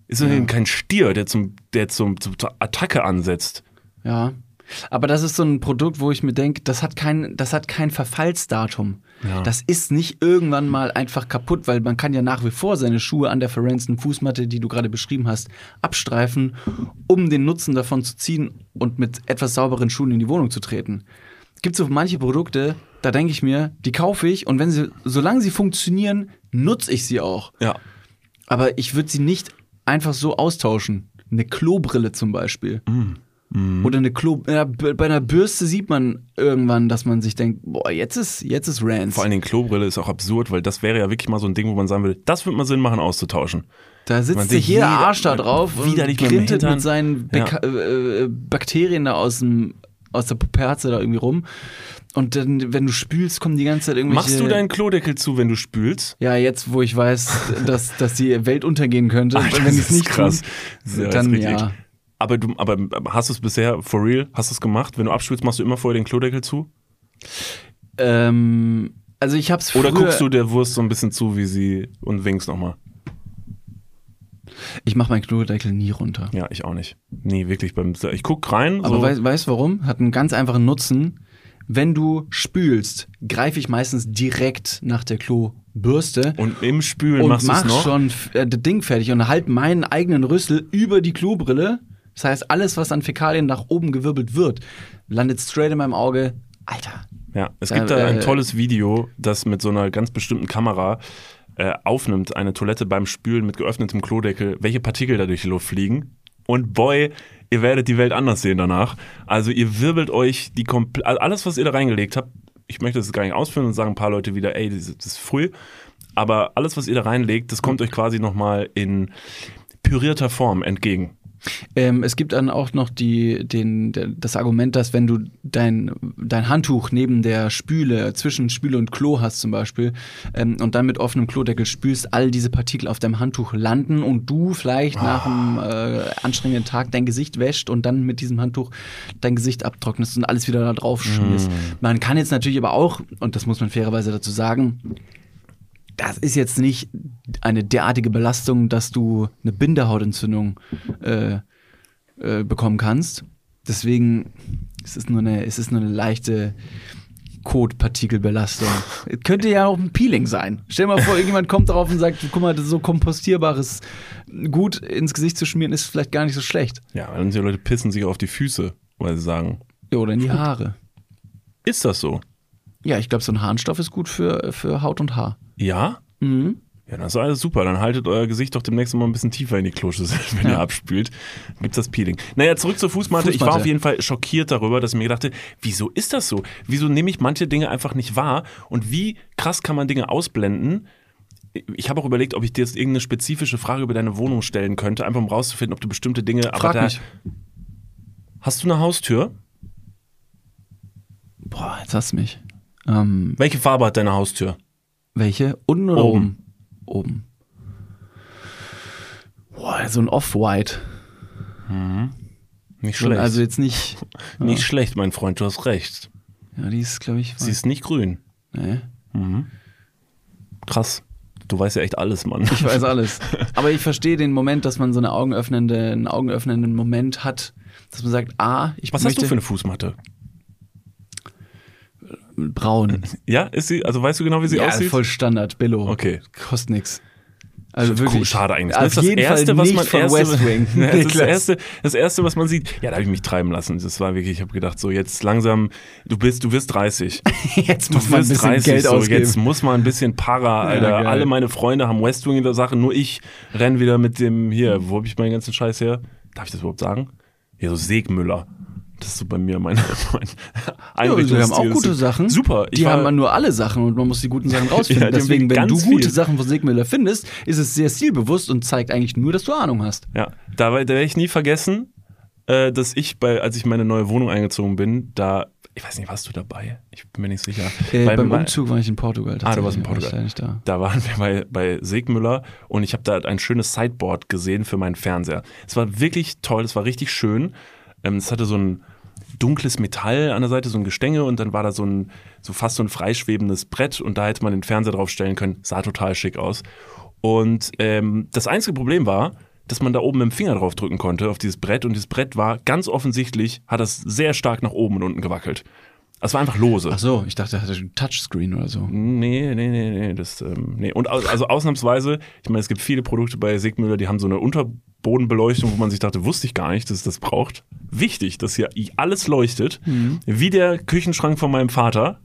ist eben kein Stier, der zum, der zum, zum, zur Attacke ansetzt. Ja. Aber das ist so ein Produkt, wo ich mir denke, das hat kein, das hat kein Verfallsdatum. Ja. Das ist nicht irgendwann mal einfach kaputt, weil man kann ja nach wie vor seine Schuhe an der verranzten Fußmatte, die du gerade beschrieben hast, abstreifen, um den Nutzen davon zu ziehen und mit etwas sauberen Schuhen in die Wohnung zu treten. Gibt so manche Produkte, da denke ich mir, die kaufe ich und wenn sie, solange sie funktionieren, nutze ich sie auch. Ja. Aber ich würde sie nicht einfach so austauschen. Eine Klobrille zum Beispiel. Oder eine Klo. Ja, b- bei einer Bürste sieht man irgendwann, dass man sich denkt, boah, jetzt ist, jetzt ist Rance. Vor allen Dingen Klobrille ist auch absurd, weil das wäre ja wirklich mal so ein Ding, wo man sagen würde, das würde mal Sinn machen, auszutauschen. Da sitzt sich jeder Arsch da drauf und grintet mit seinen Beka äh, äh, Bakterien da aus, dem, aus der Puperze da irgendwie rum. Und dann, wenn du spülst, kommen die ganze Zeit irgendwelche... Machst du deinen Klodeckel zu, wenn du spülst? Ja, jetzt, wo ich weiß, dass, dass die Welt untergehen könnte, Alter, wenn es ist nicht krass. tun, ist dann ja. Aber du, aber hast du es bisher for real? Hast du es gemacht? Wenn du abspülst, machst du immer vorher den Klodeckel zu? Ähm, also ich hab's Oder guckst du der Wurst so ein bisschen zu, wie sie und winkst nochmal? Ich mache meinen Klodeckel nie runter. Ja, ich auch nicht. Nee, wirklich beim. Ich guck rein. Aber so, weißt du warum? Hat einen ganz einfachen Nutzen. Wenn du spülst, greife ich meistens direkt nach der Klobürste und im Spülen und machst mach noch. schon äh, das Ding fertig und halt meinen eigenen Rüssel über die Klobrille. Das heißt, alles, was an Fäkalien nach oben gewirbelt wird, landet straight in meinem Auge. Alter. Ja, es gibt da ein äh, tolles Video, das mit so einer ganz bestimmten Kamera äh, aufnimmt, eine Toilette beim Spülen mit geöffnetem Klodeckel, welche Partikel da durch die Luft fliegen. Und boy, ihr werdet die Welt anders sehen danach. Also ihr wirbelt euch die komple also alles, was ihr da reingelegt habt, ich möchte das gar nicht ausführen und sagen ein paar Leute wieder, ey, das, das ist früh. Aber alles, was ihr da reinlegt, das kommt euch quasi nochmal in pürierter Form entgegen. Ähm, es gibt dann auch noch die, den, der, das Argument, dass wenn du dein, dein Handtuch neben der Spüle, zwischen Spüle und Klo hast zum Beispiel, ähm, und dann mit offenem Klodeckel spülst, all diese Partikel auf deinem Handtuch landen und du vielleicht nach einem äh, anstrengenden Tag dein Gesicht wäscht und dann mit diesem Handtuch dein Gesicht abtrocknest und alles wieder da drauf schmierst. Man kann jetzt natürlich aber auch, und das muss man fairerweise dazu sagen, das ist jetzt nicht eine derartige Belastung, dass du eine Bindehautentzündung äh, äh, bekommen kannst. Deswegen es ist nur eine, es ist nur eine leichte Kotpartikelbelastung. Es könnte ja auch ein Peeling sein. Stell dir mal vor, irgendjemand kommt darauf und sagt, guck mal, das so kompostierbares Gut ins Gesicht zu schmieren, ist vielleicht gar nicht so schlecht. Ja, weil die Leute pissen sich auf die Füße, weil sie sagen, Ja, Oder in die Haare. ist das so? Ja, ich glaube, so ein Harnstoff ist gut für, für Haut und Haar. Ja? Mhm. Ja, das ist alles super. Dann haltet euer Gesicht doch demnächst mal ein bisschen tiefer in die Kloschüssel, wenn Ja. ihr abspült. Dann gibt's das Peeling. Naja, zurück zur Fußmatte. Ich war Fußmatte. auf jeden Fall schockiert darüber, dass ich mir dachte, wieso ist das so? Wieso nehme ich manche Dinge einfach nicht wahr? Und wie krass kann man Dinge ausblenden? Ich habe auch überlegt, ob ich dir jetzt irgendeine spezifische Frage über deine Wohnung stellen könnte, einfach um rauszufinden, ob du bestimmte Dinge. Frag aber da, mich. Hast du eine Haustür? Boah, jetzt hast du mich. Ähm, Welche Farbe hat deine Haustür? Welche? Unten oder Oben. oben? Oben. Boah, so ein Off-White. Nicht So, schlecht. Also jetzt nicht. nicht schlecht, mein Freund, du hast recht. Ja, die ist, glaube ich. Sie ist nicht grün. nee. Krass. Du weißt ja echt alles, Mann. Ich weiß alles. Aber ich verstehe den Moment, dass man so eine augenöffnende, einen augenöffnenden Moment hat, dass man sagt, ah, ich Was hast möchte du für eine Fußmatte? Braun. Ja, ist sie, also weißt du genau, wie sie ja, aussieht? voll Standard, Billo. Okay. Kostet nix. Also wirklich. schade eigentlich. Das ist das erste, was man erste, West Wing. Ja, das, ist das erste, das erste, was man sieht. Ja, da habe ich mich treiben lassen. Das war wirklich, ich habe gedacht, so jetzt langsam, du bist, du wirst 30. Jetzt Du muss man ein bisschen 30, Geld so, ausgeben. jetzt muss man ein bisschen Para, Alter. geil. Alle meine Freunde haben West Wing in der Sache, nur ich renn wieder mit dem, hier, wo habe ich meinen ganzen Scheiß her? Darf ich das überhaupt sagen? Ja, so Segmüller. Das ist so bei mir mein, mein Ja, die haben auch gute Sachen. Super. Die war- haben man nur alle Sachen und man muss die guten Sachen rausfinden. Ja, Deswegen, wenn du gute viel. Sachen von Sigmüller findest, ist es sehr stilbewusst und zeigt eigentlich nur, dass du Ahnung hast. Ja, da, da werde ich nie vergessen, äh, dass ich bei, als ich meine neue Wohnung eingezogen bin, da, ich weiß nicht, warst du dabei? Ich bin mir nicht sicher. Äh, beim mein- Umzug war ich in Portugal. Ah, du warst in Portugal. war da. Da waren wir bei, bei Segmüller und ich habe da ein schönes Sideboard gesehen für meinen Fernseher. Es war wirklich toll, es war richtig schön. Ähm, es hatte so ein dunkles Metall an der Seite, so ein Gestänge und dann war da so ein, so fast so ein freischwebendes Brett und da hätte man den Fernseher drauf stellen können. Sah total schick aus. Und ähm, das einzige Problem war, dass man da oben mit dem Finger drauf drücken konnte auf dieses Brett und dieses Brett war ganz offensichtlich, hat das sehr stark nach oben und unten gewackelt. Es war einfach lose. Ach so, ich dachte, er hatte ein Touchscreen oder so. Nee, nee, nee, nee, das, ähm, nee. Und au- also ausnahmsweise, ich meine, es gibt viele Produkte bei Sigmüller, die haben so eine Unterbodenbeleuchtung, wo man sich dachte, wusste ich gar nicht, dass es das braucht. Wichtig, dass hier alles leuchtet, wie der Küchenschrank von meinem Vater.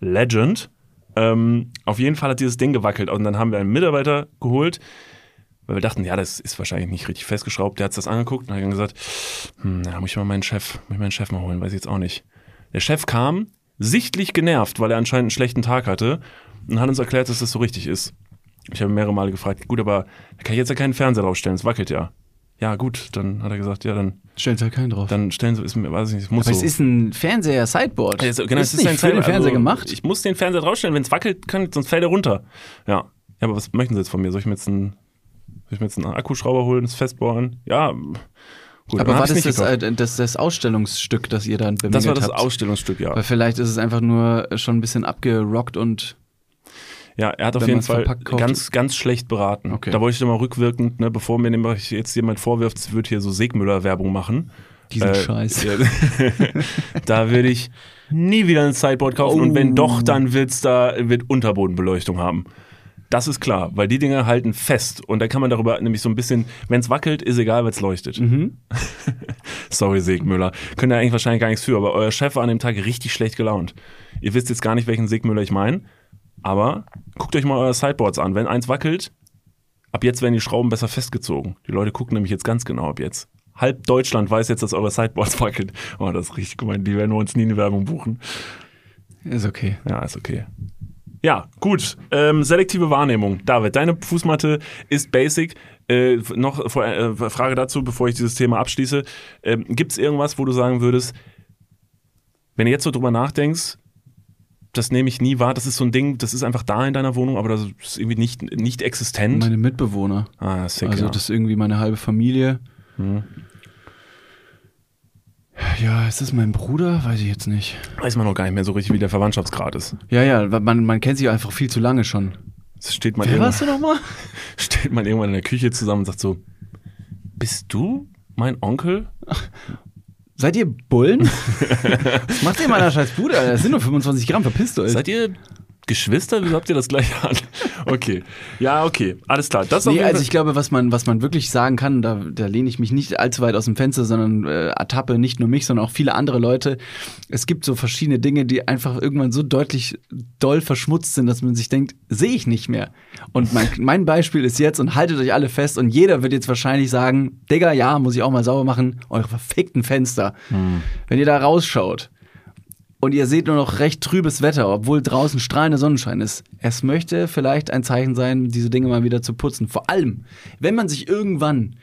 Legend. Ähm, auf jeden Fall hat dieses Ding gewackelt und dann haben wir einen Mitarbeiter geholt, weil wir dachten, ja, das ist wahrscheinlich nicht richtig festgeschraubt. Der hat das angeguckt und hat dann gesagt, hm, na, muss ich mal meinen Chef, muss ich meinen Chef mal holen, weiß ich jetzt auch nicht. Der Chef kam, sichtlich genervt, weil er anscheinend einen schlechten Tag hatte und hat uns erklärt, dass das so richtig ist. Ich habe mehrere Male gefragt, gut, aber da kann ich jetzt ja keinen Fernseher draufstellen, es wackelt ja. Ja, gut, dann hat er gesagt, ja, dann, Stellt halt keinen drauf. dann stellen Sie, ist mir, weiß ich nicht, es muss Aber so. es ist ein Fernseher-Sideboard. Also, genau, ist es ist nicht ein für den Fernseher, Fernseher also, gemacht. Ich muss den Fernseher draufstellen, wenn es wackelt, kann, sonst fällt er runter. Ja. Ja, aber was möchten Sie jetzt von mir? Soll ich mir jetzt einen, soll ich mir jetzt einen Akkuschrauber holen, das festbohren? Ja, Gut, Aber war das das, äh, das das Ausstellungsstück, das ihr dann bemingelt Das war das habt? Ausstellungsstück, ja. Weil vielleicht ist es einfach nur schon ein bisschen abgerockt und Ja, er hat auf jeden Fall ganz, ganz schlecht beraten. Okay. Da wollte ich doch mal rückwirkend, ne, bevor mir nämlich jetzt jemand vorwirft, es wird hier so Segmüller-Werbung machen. diesen Äh, Scheiß. Ja, da würde ich nie wieder ein Sideboard kaufen und wenn Oh. doch, dann wird's da wird Unterbodenbeleuchtung haben. Das ist klar, weil die Dinger halten fest und da kann man darüber nämlich so ein bisschen, wenn es wackelt, ist egal, weil es leuchtet. Mhm. Sorry, Segmüller. Könnt ihr eigentlich wahrscheinlich gar nichts für, aber euer Chef war an dem Tag richtig schlecht gelaunt. Ihr wisst jetzt gar nicht, welchen Segmüller ich meine, aber guckt euch mal eure Sideboards an. Wenn eins wackelt, ab jetzt werden die Schrauben besser festgezogen. Die Leute gucken nämlich jetzt ganz genau ab jetzt. Halb Deutschland weiß jetzt, dass eure Sideboards wackeln. Oh, das ist richtig gemein. Die werden uns nie eine Werbung buchen. Ist okay. Ja, ist okay. Ja, gut. Ähm, selektive Wahrnehmung. David, deine Fußmatte ist basic. Äh, noch vor, äh, Frage dazu, bevor ich dieses Thema abschließe. Ähm, Gibt es irgendwas, wo du sagen würdest, wenn du jetzt so drüber nachdenkst, das nehme ich nie wahr, das ist so ein Ding, das ist einfach da in deiner Wohnung, aber das ist irgendwie nicht, nicht existent. Meine Mitbewohner. ah, sick, Also ja. das ist irgendwie meine halbe Familie. Mhm. Ja, ist das mein Bruder? Weiß ich jetzt nicht. Weiß man noch gar nicht mehr so richtig, wie der Verwandtschaftsgrad ist. Ja, ja, man, man kennt sich einfach viel zu lange schon. Es steht man, Wer warst du nochmal? steht man irgendwann in der Küche zusammen und sagt so, bist du mein Onkel? Seid ihr Bullen? Was macht ihr in meiner scheiß Bude? Das sind nur 25 Gramm, verpisst euch. Seid ihr Geschwister? Wieso habt ihr das gleiche an? Okay. Ja, okay. Alles klar. Das Nee, also ich glaube, was man, was man wirklich sagen kann, da, da lehne ich mich nicht allzu weit aus dem Fenster, sondern äh, ertappe nicht nur mich, sondern auch viele andere Leute. Es gibt so verschiedene Dinge, die einfach irgendwann so deutlich doll verschmutzt sind, dass man sich denkt, sehe ich nicht mehr. Und mein, mein Beispiel ist jetzt, und haltet euch alle fest, und jeder wird jetzt wahrscheinlich sagen, Digga, ja, muss ich auch mal sauber machen, eure verfickten Fenster. Wenn ihr da rausschaut, und ihr seht nur noch recht trübes Wetter, obwohl draußen strahlender Sonnenschein ist. Es möchte vielleicht ein Zeichen sein, diese Dinge mal wieder zu putzen. Vor allem, wenn man sich irgendwann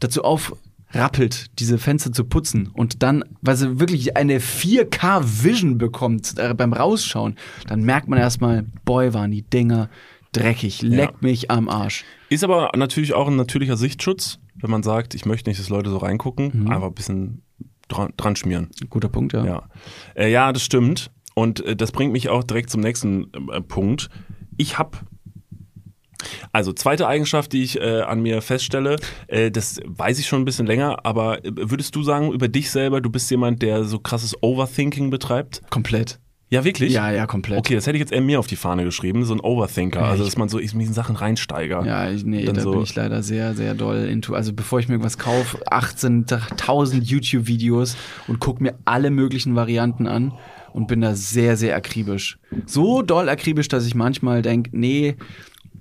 dazu aufrappelt, diese Fenster zu putzen und dann, weil sie wirklich eine 4K-Vision bekommt äh, beim Rausschauen, dann merkt man erstmal, boy, waren die Dinger dreckig, leckt mich am Arsch. Ist aber natürlich auch ein natürlicher Sichtschutz, wenn man sagt, ich möchte nicht, dass Leute so reingucken, einfach ein bisschen dran, dran schmieren. Guter Punkt, ja. Ja, äh, ja das stimmt. Und äh, das bringt mich auch direkt zum nächsten äh, Punkt. Ich habe also zweite Eigenschaft, die ich äh, an mir feststelle, äh, das weiß ich schon ein bisschen länger, aber äh, würdest du sagen über dich selber, du bist jemand, der so krasses Overthinking betreibt? Komplett. Ja, wirklich? Ja, ja, komplett. Okay, das hätte ich jetzt eher mir auf die Fahne geschrieben, so ein Overthinker, also ich- dass man so in diesen Sachen reinsteigert. Ja, ich, nee, Dann da so- bin ich leider sehr, sehr doll into. Also bevor ich mir irgendwas kaufe, 18.000 YouTube-Videos und gucke mir alle möglichen Varianten an und bin da sehr, sehr akribisch. So doll akribisch, dass ich manchmal denke, nee,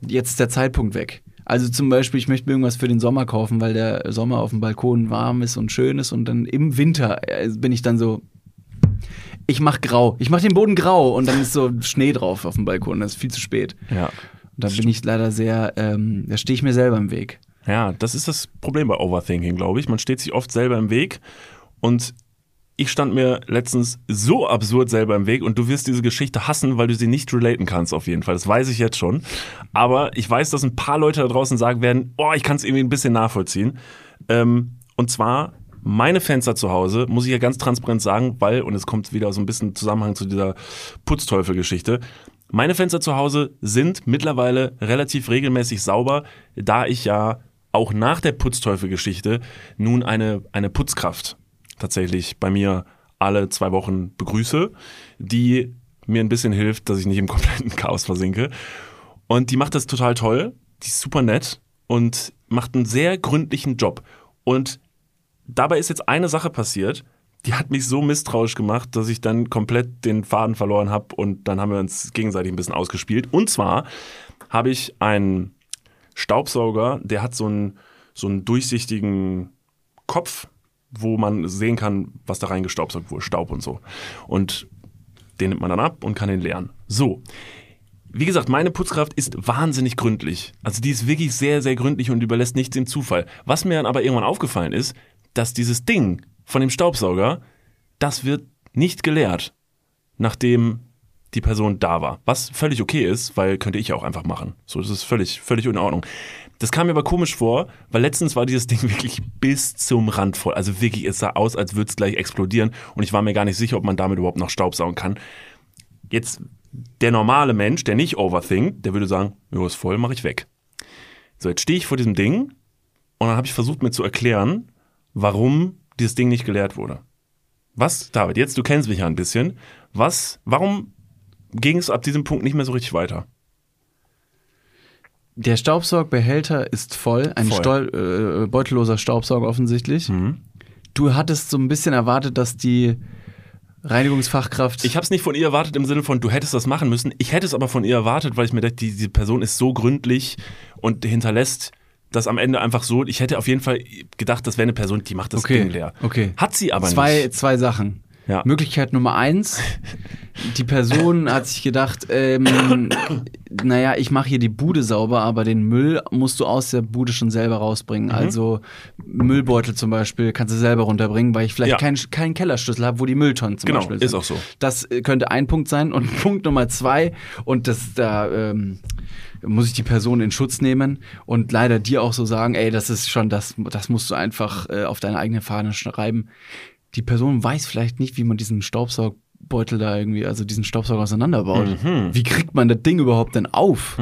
jetzt ist der Zeitpunkt weg. Also zum Beispiel, ich möchte mir irgendwas für den Sommer kaufen, weil der Sommer auf dem Balkon warm ist und schön ist und dann im Winter äh, bin ich dann so, ich mach grau. Ich mach den Boden grau und dann ist so Schnee drauf auf dem Balkon. Das ist viel zu spät. Ja. Und da bin ich leider sehr, ähm, da stehe ich mir selber im Weg. Ja, das ist das Problem bei Overthinking, glaube ich. Man steht sich oft selber im Weg und ich stand mir letztens so absurd selber im Weg und du wirst diese Geschichte hassen, weil du sie nicht relaten kannst auf jeden Fall. Das weiß ich jetzt schon. Aber ich weiß, dass ein paar Leute da draußen sagen werden, oh, ich kann es irgendwie ein bisschen nachvollziehen. Ähm, und zwar meine Fenster zu Hause, muss ich ja ganz transparent sagen, weil, und es kommt wieder so ein bisschen Zusammenhang zu dieser Putzteufel-Geschichte, meine Fenster zu Hause sind mittlerweile relativ regelmäßig sauber, da ich ja auch nach der Putzteufel-Geschichte nun eine, eine Putzkraft tatsächlich bei mir alle zwei Wochen begrüße, die mir ein bisschen hilft, dass ich nicht im kompletten Chaos versinke. Und die macht das total toll, die ist super nett und macht einen sehr gründlichen Job. Und dabei ist jetzt eine Sache passiert, die hat mich so misstrauisch gemacht, dass ich dann komplett den Faden verloren habe und dann haben wir uns gegenseitig ein bisschen ausgespielt. Und zwar habe ich einen Staubsauger, der hat so einen, so einen durchsichtigen Kopf, wo man sehen kann, was da reingestaubsaugt wurde, Staub und so. Und den nimmt man dann ab und kann den leeren. So. Wie gesagt, meine Putzkraft ist wahnsinnig gründlich. Also die ist wirklich sehr, sehr gründlich und überlässt nichts dem Zufall. Was mir dann aber irgendwann aufgefallen ist, dass dieses Ding von dem Staubsauger, das wird nicht geleert, nachdem die Person da war. Was völlig okay ist, weil könnte ich auch einfach machen. So, das ist völlig, völlig in Ordnung. Das kam mir aber komisch vor, weil letztens war dieses Ding wirklich bis zum Rand voll. Also wirklich, es sah aus, als würde es gleich explodieren und ich war mir gar nicht sicher, ob man damit überhaupt noch Staubsaugen kann. Jetzt der normale Mensch, der nicht overthinkt, der würde sagen, jo, ist voll, mache ich weg. So, jetzt stehe ich vor diesem Ding und dann habe ich versucht mir zu erklären, warum dieses Ding nicht geleert wurde. Was, David, jetzt du kennst mich ja ein bisschen. Was, warum ging es ab diesem Punkt nicht mehr so richtig weiter? Der Staubsaugbehälter ist voll, ein Voll. Stol äh, beutelloser Staubsauger offensichtlich. Du hattest so ein bisschen erwartet, dass die Reinigungsfachkraft. Ich habe es nicht von ihr erwartet im Sinne von, du hättest das machen müssen. Ich hätte es aber von ihr erwartet, weil ich mir dachte, die- diese Person ist so gründlich und hinterlässt das am Ende einfach so. Ich hätte auf jeden Fall gedacht, das wäre eine Person, die macht das Okay, Ding leer. okay. Hat sie aber zwei, nicht. zwei Sachen. Ja. Möglichkeit Nummer eins, die Person hat sich gedacht, ähm, naja, ich mache hier die Bude sauber, aber den Müll musst du aus der Bude schon selber Mhm. rausbringen. Also Müllbeutel zum Beispiel kannst du selber runterbringen, weil ich vielleicht Ja. keinen keinen Kellerschlüssel habe, wo die Mülltonnen zum Genau, Beispiel ist sind. auch so. Das äh, könnte ein Punkt sein. Und Punkt Nummer zwei, und das da ähm, muss ich die Person in Schutz nehmen und leider dir auch so sagen, ey, das ist schon, das, das musst du einfach äh, auf deine eigene Fahne schreiben. Die Person weiß vielleicht nicht, wie man diesen Staubsaugbeutel da irgendwie, also diesen Staubsauger auseinanderbaut. Wie kriegt man das Ding überhaupt denn auf?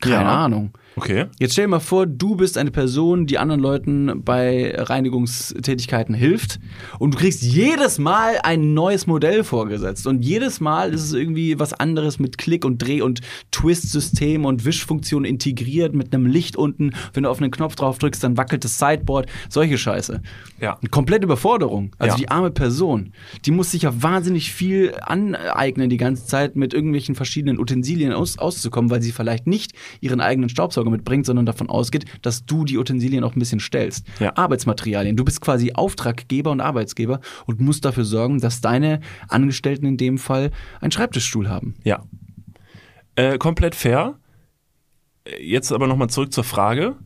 Keine Ja. Ahnung. Okay. Jetzt stell dir mal vor, du bist eine Person, die anderen Leuten bei Reinigungstätigkeiten hilft und du kriegst jedes Mal ein neues Modell vorgesetzt und jedes Mal ist es irgendwie was anderes mit Klick- und Dreh- und Twist-System und Wischfunktion integriert mit einem Licht unten. Wenn du auf einen Knopf drauf drückst, dann wackelt das Sideboard. Solche Scheiße. Ja. Eine komplette Überforderung. Also Ja. die arme Person, die muss sich ja wahnsinnig viel aneignen die ganze Zeit, mit irgendwelchen verschiedenen Utensilien aus, auszukommen, weil sie vielleicht nicht ihren eigenen Staubsauger mitbringt, sondern davon ausgeht, dass du die Utensilien auch ein bisschen stellst. Ja. Arbeitsmaterialien. Du bist quasi Auftraggeber und Arbeitsgeber und musst dafür sorgen, dass deine Angestellten in dem Fall einen Schreibtischstuhl haben. Ja. Äh, komplett fair. Jetzt aber nochmal zurück zur Frage.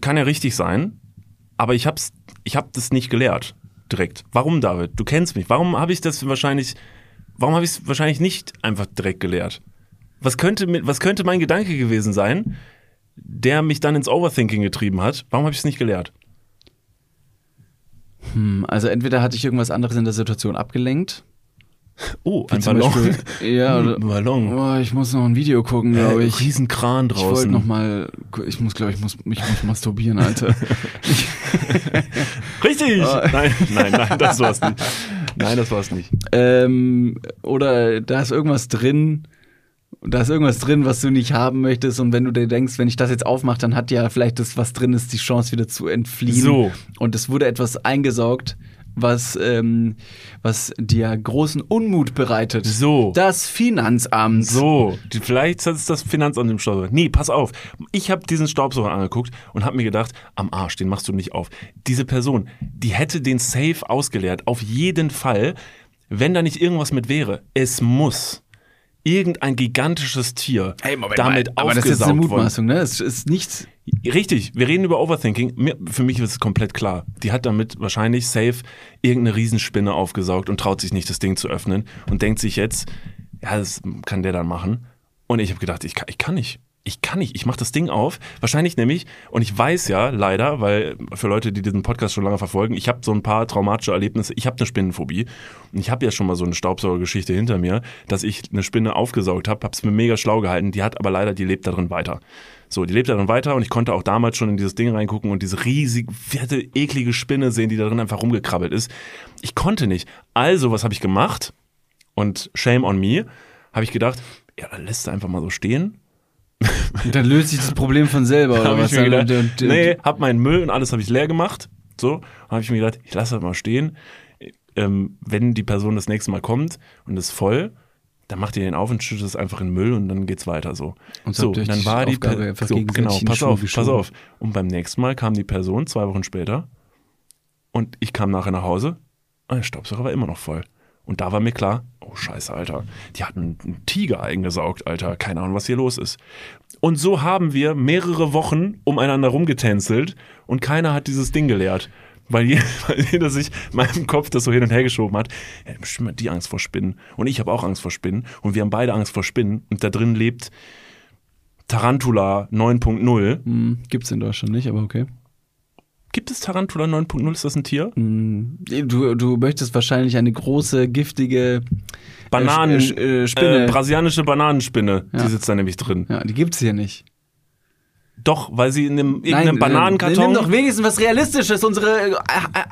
Kann ja richtig sein, aber ich hab's, ich hab das nicht gelehrt direkt. Warum, David? Du kennst mich. Warum habe ich das wahrscheinlich, warum habe ich es wahrscheinlich nicht einfach direkt gelehrt? Was könnte, was könnte mein Gedanke gewesen sein, der mich dann ins Overthinking getrieben hat? Warum habe ich es nicht gelehrt? Hm, Also entweder hatte ich irgendwas anderes in der Situation abgelenkt. Oh, wie ein Ballon. Beispiel- ja, oder, Ein Ballon. Oh, ich muss noch ein Video gucken, glaube Äh, ich. Riesenkran Ich wollte draußen. noch mal, ich muss, glaube ich, muss mich muss masturbieren, Alter. ich, Richtig! Oh. Nein, nein, nein, das war's nicht. Nein, das war's nicht. ähm, oder da ist irgendwas drin, da ist irgendwas drin, was du nicht haben möchtest. Und wenn du dir denkst, wenn ich das jetzt aufmache, dann hat ja vielleicht das, was drin ist, die Chance wieder zu entfliehen. So. Und es wurde etwas eingesaugt, was, ähm, was dir großen Unmut bereitet. So. Das Finanzamt. So, vielleicht ist das Finanzamt im Staubsauger. Nee, pass auf. Ich habe diesen Staubsauger angeguckt und habe mir gedacht, am Arsch, den machst du nicht auf. Diese Person, die hätte den Safe ausgeleert. Auf jeden Fall, wenn da nicht irgendwas mit wäre. Es muss irgendein gigantisches Tier damit aber das ist jetzt eine aufgesaugt worden. Mutmaßung, ne? Es ist nichts. Richtig, wir reden über Overthinking. Für mich ist es komplett klar. Die hat damit wahrscheinlich safe irgendeine Riesenspinne aufgesaugt und traut sich nicht, das Ding zu öffnen und denkt sich jetzt, ja, das kann der dann machen. Und ich habe gedacht, ich kann, ich kann nicht. Ich kann nicht. Ich mache das Ding auf. Wahrscheinlich nämlich, und ich weiß ja leider, weil für Leute, die diesen Podcast schon lange verfolgen, ich habe so ein paar traumatische Erlebnisse. Ich habe eine Spinnenphobie. Und ich habe ja schon mal so eine Staubsaugergeschichte hinter mir, dass ich eine Spinne aufgesaugt habe, habe es mir mega schlau gehalten. Die hat aber leider, die lebt da drin weiter. So, die lebt da drin weiter und ich konnte auch damals schon in dieses Ding reingucken und diese riesige, fette, eklige Spinne sehen, die da drin einfach rumgekrabbelt ist. Ich konnte nicht. Also, was habe ich gemacht? Und shame on me, habe ich gedacht, ja, dann lässt du einfach mal so stehen. Dann löst sich das Problem von selber, oder Habe was? ich mir gedacht, Und- und- nee, hab meinen Müll und alles habe ich leer gemacht. So, habe ich mir gedacht, ich lasse das mal stehen. Ähm, wenn die Person das nächste Mal kommt und ist voll, dann macht ihr den auf und schüttet es einfach in den Müll und dann geht's weiter so. Und so, dann war die Aufgabe Per- einfach so, genau, pass auf, pass auf. Und beim nächsten Mal kam die Person zwei Wochen später und ich kam nachher nach Hause und der Staubsauger war immer noch voll. Und da war mir klar, oh scheiße, Alter, die hatten einen Tiger eingesaugt, Alter, keine Ahnung, was hier los ist. Und so haben wir mehrere Wochen umeinander rumgetänzelt und keiner hat dieses Ding geleert. Weil jeder, sich in meinem Kopf das so hin und her geschoben hat. Ja, bestimmt hat die Angst vor Spinnen. Und ich habe auch Angst vor Spinnen. Und wir haben beide Angst vor Spinnen. Und da drin lebt Tarantula 9.0. Hm, gibt's in Deutschland nicht, aber okay. Gibt es Tarantula 9.0? Ist das ein Tier? Hm, Du, du möchtest wahrscheinlich eine große, giftige Bananen, Sch- äh, Spinne. Äh, brasilianische Bananenspinne. Ja. Die sitzt da nämlich drin. ja, die gibt's hier nicht. Doch, weil sie in einem irgendeinem äh, Bananenkarton. Nimm doch wenigstens was Realistisches, unsere äh,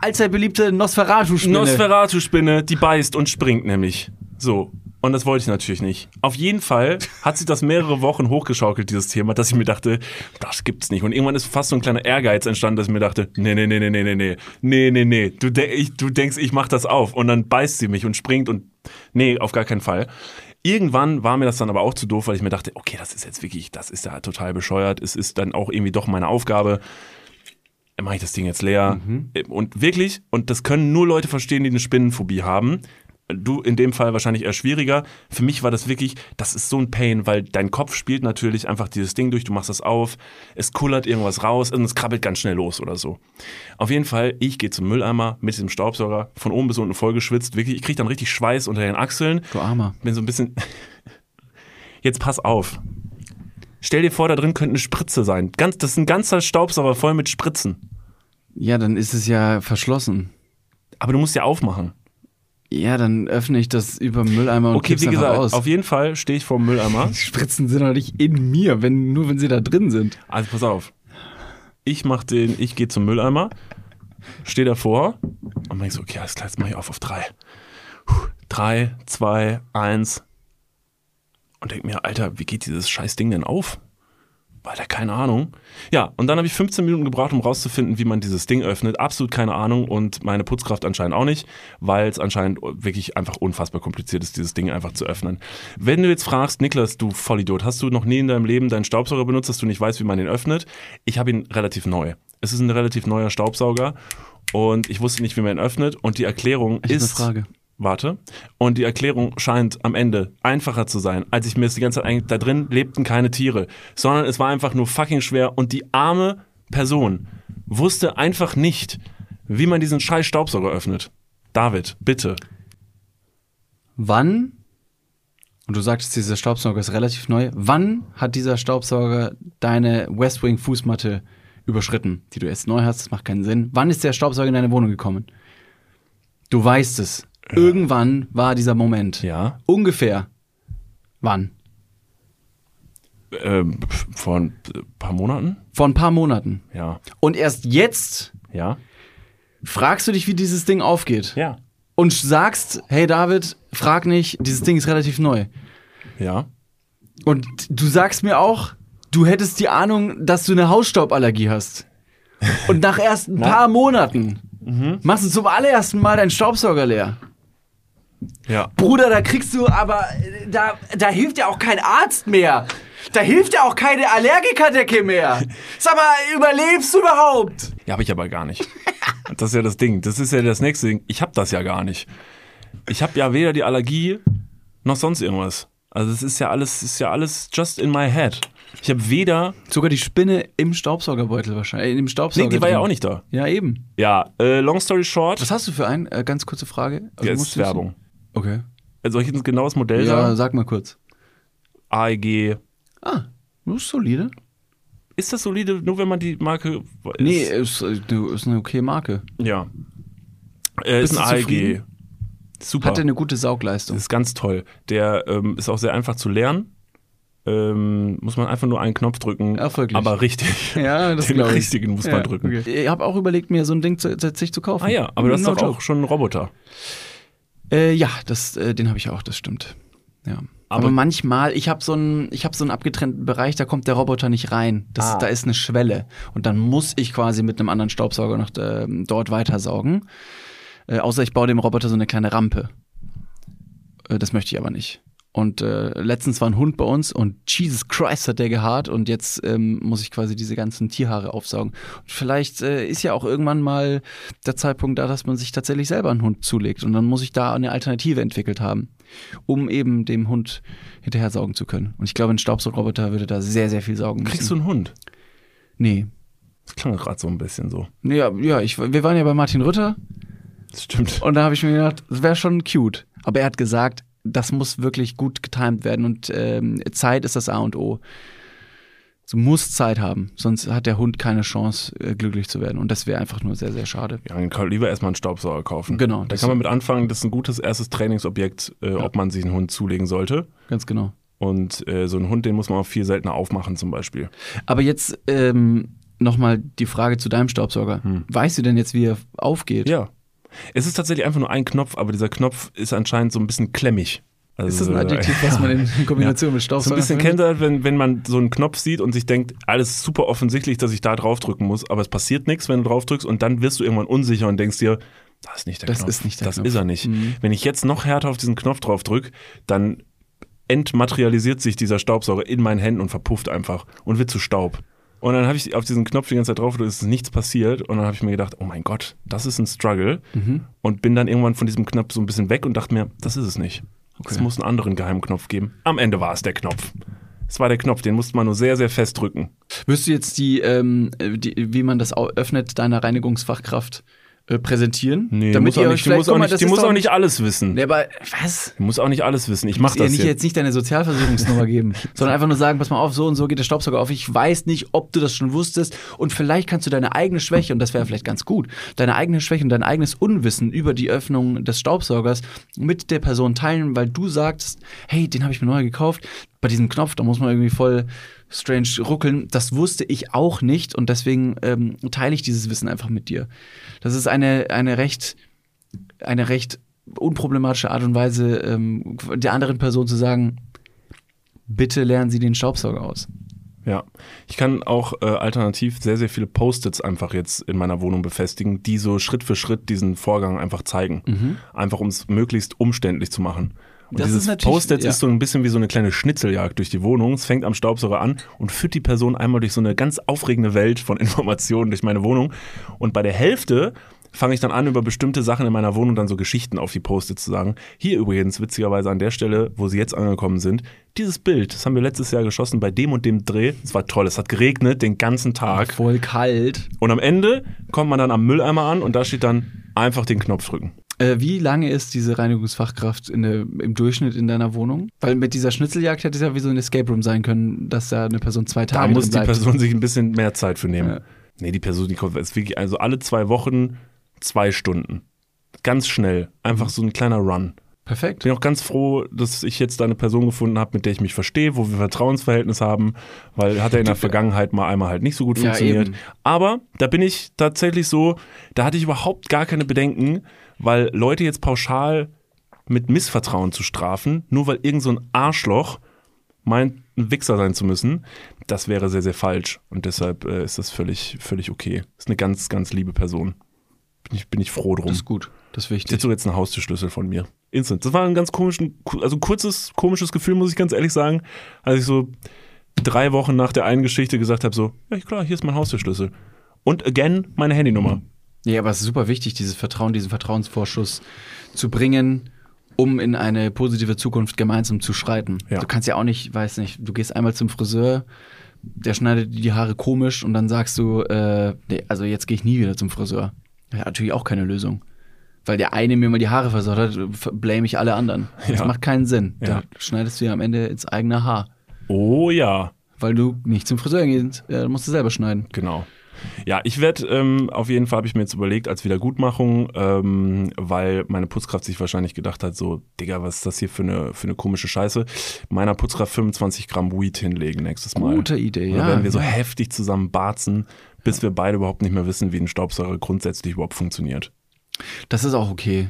allzeit beliebte Nosferatu-Spinne. Nosferatu-Spinne, die beißt und springt nämlich. So. Und das wollte ich natürlich nicht. Auf jeden Fall hat sich das mehrere Wochen hochgeschaukelt, dieses Thema, dass ich mir dachte, das gibt's nicht. Und irgendwann ist fast so ein kleiner Ehrgeiz entstanden, dass ich mir dachte, nee, nee, nee, nee, nee, nee, nee, nee, nee, nee, du, de ich, du denkst, ich mach das auf. Und dann beißt sie mich und springt und, nee, auf gar keinen Fall. Irgendwann war mir das dann aber auch zu doof, weil ich mir dachte, okay, das ist jetzt wirklich, das ist ja total bescheuert. Es ist dann auch irgendwie doch meine Aufgabe. Mache ich das Ding jetzt leer? Und wirklich, und das können nur Leute verstehen, die eine Spinnenphobie haben. Du in dem Fall wahrscheinlich eher schwieriger. Für mich war das wirklich, das ist so ein Pain, weil dein Kopf spielt natürlich einfach dieses Ding durch, du machst das auf, es kullert irgendwas raus und es krabbelt ganz schnell los oder so. Auf jeden Fall, ich gehe zum Mülleimer mit diesem Staubsauger, von oben bis unten vollgeschwitzt, wirklich, ich kriege dann richtig Schweiß unter den Achseln, Du Armer. bin so ein bisschen. Jetzt pass auf. Stell dir vor, da drin könnte eine Spritze sein. Ganz, das ist ein ganzer Staubsauger voll mit Spritzen. Ja, dann ist es ja verschlossen. Aber du musst ja aufmachen. Ja, dann öffne ich das über Mülleimer und Okay, wie gesagt, aus. auf jeden Fall stehe ich vor dem Mülleimer. Die Spritzen sind doch nicht in mir, wenn, nur wenn sie da drin sind. Also pass auf. Ich mach den, ich gehe zum Mülleimer, stehe davor und denk so, okay, alles klar, jetzt mach ich auf auf drei. Puh, drei, zwei, eins. Und denk mir, Alter, wie geht dieses scheiß Ding denn auf? Alter, keine Ahnung. Ja, und dann habe ich 15 Minuten gebraucht, um rauszufinden, wie man dieses Ding öffnet. Absolut keine Ahnung und meine Putzkraft anscheinend auch nicht, weil es anscheinend wirklich einfach unfassbar kompliziert ist, dieses Ding einfach zu öffnen. Wenn du jetzt fragst, Niklas, du Vollidiot, hast du noch nie in deinem Leben deinen Staubsauger benutzt, dass du nicht weißt, wie man den öffnet? Ich habe ihn relativ neu. Es ist ein relativ neuer Staubsauger und ich wusste nicht, wie man ihn öffnet und die Erklärung Ich ist... eine Frage. Warte. Und die Erklärung scheint am Ende einfacher zu sein, als ich mir das die ganze Zeit eigentlich, da drin lebten keine Tiere, sondern es war einfach nur fucking schwer und die arme Person wusste einfach nicht, wie man diesen scheiß Staubsauger öffnet. David, bitte. Wann, und du sagtest, dieser Staubsauger ist relativ neu, wann hat dieser Staubsauger deine West Wing Fußmatte überschritten, die du jetzt neu hast? Das macht keinen Sinn. Wann ist der Staubsauger in deine Wohnung gekommen? Du weißt es. Irgendwann war dieser Moment. Ja. Ungefähr. Wann? Ähm, vor ein paar Monaten? Vor ein paar Monaten. Ja. Und erst jetzt Ja. fragst du dich, wie dieses Ding aufgeht. Ja. Und sagst, hey David, frag nicht, dieses Ding ist relativ neu. Ja. Und du sagst mir auch, du hättest die Ahnung, dass du eine Hausstauballergie hast. Und nach erst ein paar Monaten machst du zum allerersten Mal deinen Staubsauger leer. Ja. Bruder, da kriegst du aber, äh, da, da hilft ja auch kein Arzt mehr. Da hilft ja auch keine Allergikerdecke mehr. Sag mal, überlebst du überhaupt? Ja, habe ich aber gar nicht. Das ist ja das Ding. Das ist ja das nächste Ding. Ich habe das ja gar nicht. Ich habe ja weder die Allergie noch sonst irgendwas. Also es ist ja alles, ist ja alles just in my head. Ich habe weder. Sogar die Spinne im Staubsaugerbeutel wahrscheinlich, äh, im Staubsauger. Nee, die war ja drin. auch nicht da. Ja, eben. Ja, äh, long story short. Was hast du für einen? Äh, ganz kurze Frage. Also Ja, ist Werbung. Okay. Soll ich jetzt ein genaues Modell Ja, sagen? sag mal kurz. AEG. Ah, du bist solide. Ist das solide, nur wenn man die Marke. Ist, Nee, ist, ist eine okay Marke. Ja. Äh, ist ein du AEG. zufrieden? Super. Hat er eine gute Saugleistung. Das ist ganz toll. Der ähm, ist auch sehr einfach zu lernen. Ähm, muss man einfach nur einen Knopf drücken. Ach, wirklich? Aber richtig. Ja, das Den ich. richtigen muss man drücken. Okay. Ich habe auch überlegt, mir so ein Ding zu, sich zu kaufen. Ah ja, aber das ist No doch joke. auch schon ein Roboter. Äh, ja, das, äh, den habe ich auch, das stimmt. Ja. Aber, Aber- manchmal, ich habe so einen, ich habe so einen abgetrennten Bereich, da kommt der Roboter nicht rein. Das, Ah. Da ist eine Schwelle und dann muss ich quasi mit einem anderen Staubsauger noch ähm, dort weitersaugen. Äh, außer ich baue dem Roboter so eine kleine Rampe. Äh, das möchte ich aber nicht. Und äh, letztens war ein Hund bei uns und Jesus Christ hat der gehaart und jetzt ähm, muss ich quasi diese ganzen Tierhaare aufsaugen. Und vielleicht äh, ist ja auch irgendwann mal der Zeitpunkt da, dass man sich tatsächlich selber einen Hund zulegt und dann muss ich da eine Alternative entwickelt haben, um eben dem Hund hinterher saugen zu können. Und ich glaube, ein Staubsaugerroboter würde da sehr, sehr viel saugen müssen. Kriegst du einen Hund? Nee. Das klang gerade so ein bisschen so. Ja, ja ich, wir waren ja bei Martin Rütter Das stimmt. und da habe ich mir gedacht, das wäre schon cute. Aber er hat gesagt, das muss wirklich gut getimt werden und ähm, Zeit ist das A und O. Du musst Zeit haben, sonst hat der Hund keine Chance, äh, glücklich zu werden. Und das wäre einfach nur sehr, sehr schade. Ja, dann kann lieber erstmal einen Staubsauger kaufen. Genau, Da kann man mit anfangen, das ist ein gutes erstes Trainingsobjekt, äh, ob man sich einen Hund zulegen sollte. Ganz genau. Und äh, so einen Hund, den muss man auch viel seltener aufmachen zum Beispiel. Aber jetzt ähm, nochmal die Frage zu deinem Staubsauger. Weißt du denn jetzt, wie er aufgeht? Hm. Ja. Es ist tatsächlich einfach nur ein Knopf, aber dieser Knopf ist anscheinend so ein bisschen klemmig. Also, Ist das ein Adjektiv, was man in Kombination mit So Staubsauger ein bisschen verwendet? kennt er, wenn, wenn man so einen Knopf sieht und sich denkt, alles super offensichtlich, dass ich da draufdrücken muss, aber es passiert nichts, wenn du draufdrückst und dann wirst du irgendwann unsicher und denkst dir, das ist nicht der Das Knopf. ist nicht der das Knopf. ist er nicht. Mhm. Wenn ich jetzt noch härter auf diesen Knopf drauf drücke, dann entmaterialisiert sich dieser Staubsauger in meinen Händen und verpufft einfach und wird zu Staub. Und dann habe ich auf diesen Knopf die ganze Zeit drauf es ist nichts passiert. Und dann habe ich mir gedacht, oh mein Gott, das ist ein Struggle. Mhm. Und bin dann irgendwann von diesem Knopf so ein bisschen weg und dachte mir, das ist es nicht. Es Okay. muss einen anderen geheimen Knopf geben. Am Ende war es der Knopf. Es war der Knopf, den musste man nur sehr, sehr fest drücken. Wirst du jetzt die, ähm, die, wie man das öffnet, deiner Reinigungsfachkraft äh, präsentieren? die muss auch nicht, die muss auch nicht, die muss auch nicht alles wissen. Nee, aber was? Die muss auch nicht alles wissen. Ich mach Muss ihr das nicht jetzt. jetzt nicht deine Sozialversicherungsnummer geben, sondern einfach nur sagen, pass mal auf, so und so geht der Staubsauger auf. Ich weiß nicht, ob du das schon wusstest und vielleicht kannst du deine eigene Schwäche, und das wäre vielleicht ganz gut, deine eigene Schwäche und dein eigenes Unwissen über die Öffnung des Staubsaugers mit der Person teilen, weil du sagst, hey, den habe ich mir neu gekauft. Bei diesem Knopf, da muss man irgendwie voll strange ruckeln. Das wusste ich auch nicht und deswegen ähm, teile ich dieses Wissen einfach mit dir. Das ist eine, eine recht eine recht unproblematische Art und Weise, ähm, der anderen Person zu sagen, bitte lernen Sie den Staubsauger aus. Ja, ich kann auch äh, alternativ sehr, sehr viele Post-its einfach jetzt in meiner Wohnung befestigen, die so Schritt für Schritt diesen Vorgang einfach zeigen. Einfach um es möglichst umständlich zu machen. Und Das dieses ist natürlich- Post-it ja. ist so ein bisschen wie so eine kleine Schnitzeljagd durch die Wohnung. Es fängt am Staubsauger an und führt die Person einmal durch so eine ganz aufregende Welt von Informationen durch meine Wohnung. Und bei der Hälfte fange ich dann an, über bestimmte Sachen in meiner Wohnung dann so Geschichten auf die Post-its zu sagen. Hier übrigens, witzigerweise an der Stelle, wo sie jetzt angekommen sind, dieses Bild, das haben wir letztes Jahr geschossen bei dem und dem Dreh. Es war toll, es hat geregnet den ganzen Tag. Voll kalt. Und am Ende kommt man dann am Mülleimer an und da steht dann einfach den Knopf drücken. Äh, wie lange ist diese Reinigungsfachkraft in der, im Durchschnitt in deiner Wohnung? Weil mit dieser Schnitzeljagd hätte es ja wie so ein Escape Room sein können, dass da eine Person zwei Da Tage muss drin die. Person sich ein bisschen mehr Zeit für nehmen. Ja. Nee, die Person, die kommt, ist wirklich, also alle zwei Wochen zwei Stunden. Ganz schnell. Einfach so ein kleiner Run. Perfekt. Bin auch ganz froh, dass ich jetzt da eine Person gefunden habe, mit der ich mich verstehe, wo wir Vertrauensverhältnis haben, weil hat er in der Vergangenheit mal einmal halt nicht so gut Ja, funktioniert. eben. Aber da bin ich tatsächlich so, da hatte ich überhaupt gar keine Bedenken, weil Leute jetzt pauschal mit Missvertrauen zu strafen, nur weil irgend so ein Arschloch meint, ein Wichser sein zu müssen, das wäre sehr, sehr falsch. Und deshalb äh, ist das völlig, völlig okay. Ist eine ganz, ganz liebe Person. Bin ich, bin ich froh drum. Das ist gut. Das ist wichtig. hat so jetzt einen Haustürschlüssel von mir. Instant. Das war ein ganz komischen, also ein kurzes, komisches Gefühl, muss ich ganz ehrlich sagen, als ich so drei Wochen nach der einen Geschichte gesagt habe, so, ja klar, hier ist mein Haustürschlüssel. Und again, meine Handynummer. Ja, aber es ist super wichtig, dieses Vertrauen, diesen Vertrauensvorschuss zu bringen, um in eine positive Zukunft gemeinsam zu schreiten. Ja. Du kannst ja auch nicht, weiß nicht, du gehst einmal zum Friseur, der schneidet dir die Haare komisch und dann sagst du, äh, nee, also jetzt gehe ich nie wieder zum Friseur. Ja, natürlich auch keine Lösung. Weil der eine mir mal die Haare versaut hat, blame ich alle anderen. Das Ja. macht keinen Sinn. Ja. Da schneidest du ja am Ende ins eigene Haar. Oh ja, Weil du nicht zum Friseur gehst, ja, musst du selber schneiden. genau. Ja, ich werde, ähm, auf jeden Fall habe ich mir jetzt überlegt, als Wiedergutmachung, ähm, weil meine Putzkraft sich wahrscheinlich gedacht hat, so, Digga, was ist das hier für eine, für eine komische Scheiße, meiner Putzkraft 25 Gramm Weed hinlegen nächstes Mal. Gute Idee, ja. dann werden wir so ja. heftig zusammen barzen, bis wir beide überhaupt nicht mehr wissen, wie ein Staubsauger grundsätzlich überhaupt funktioniert. Das ist auch okay.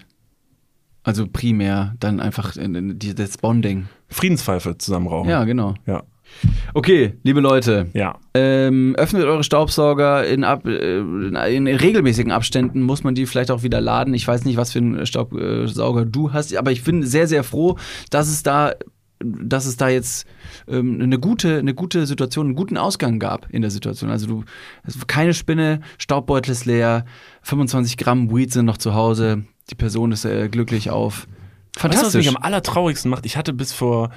Also primär dann einfach das Bonding. Friedenspfeife zusammen rauchen. Ja, genau. Ja. Okay, liebe Leute, Ja. ähm, öffnet eure Staubsauger in, ab, äh, in, in regelmäßigen Abständen, muss man die vielleicht auch wieder laden. Ich weiß nicht, was für einen Staubsauger du hast, aber ich bin sehr, sehr froh, dass es da dass es da jetzt ähm, eine, gute, eine gute Situation, einen guten Ausgang gab in der Situation. Also du, war keine Spinne, Staubbeutel ist leer, 25 Gramm Weed sind noch zu Hause, die Person ist äh, glücklich auf. Weißt du, was Fantastisch. mich am allertraurigsten macht? Ich hatte bis vor,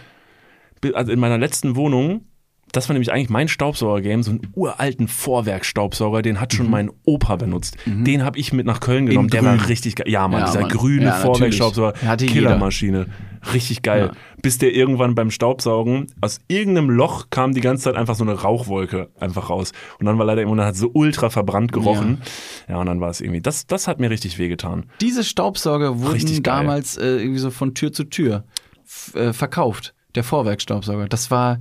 also in meiner letzten Wohnung, das war nämlich eigentlich mein Staubsauger-Game, so einen uralten Vorwerk-Staubsauger, den hat schon mein Opa benutzt. Den habe ich mit nach Köln genommen. Der grün. war richtig geil. Ja, Mann, Ja, dieser Mann. grüne Ja. Vorwerk-Staubsauger. Killermaschine. Richtig geil. Bis der irgendwann beim Staubsaugen aus irgendeinem Loch kam die ganze Zeit einfach so eine Rauchwolke einfach raus. Und dann war leider irgendwann hat so ultra verbrannt gerochen. Ja, und dann war es irgendwie, das, das hat mir richtig wehgetan. Diese Staubsauger wurden damals äh, irgendwie so von Tür zu Tür äh, verkauft. Der Vorwerkstaubsauger. Das war,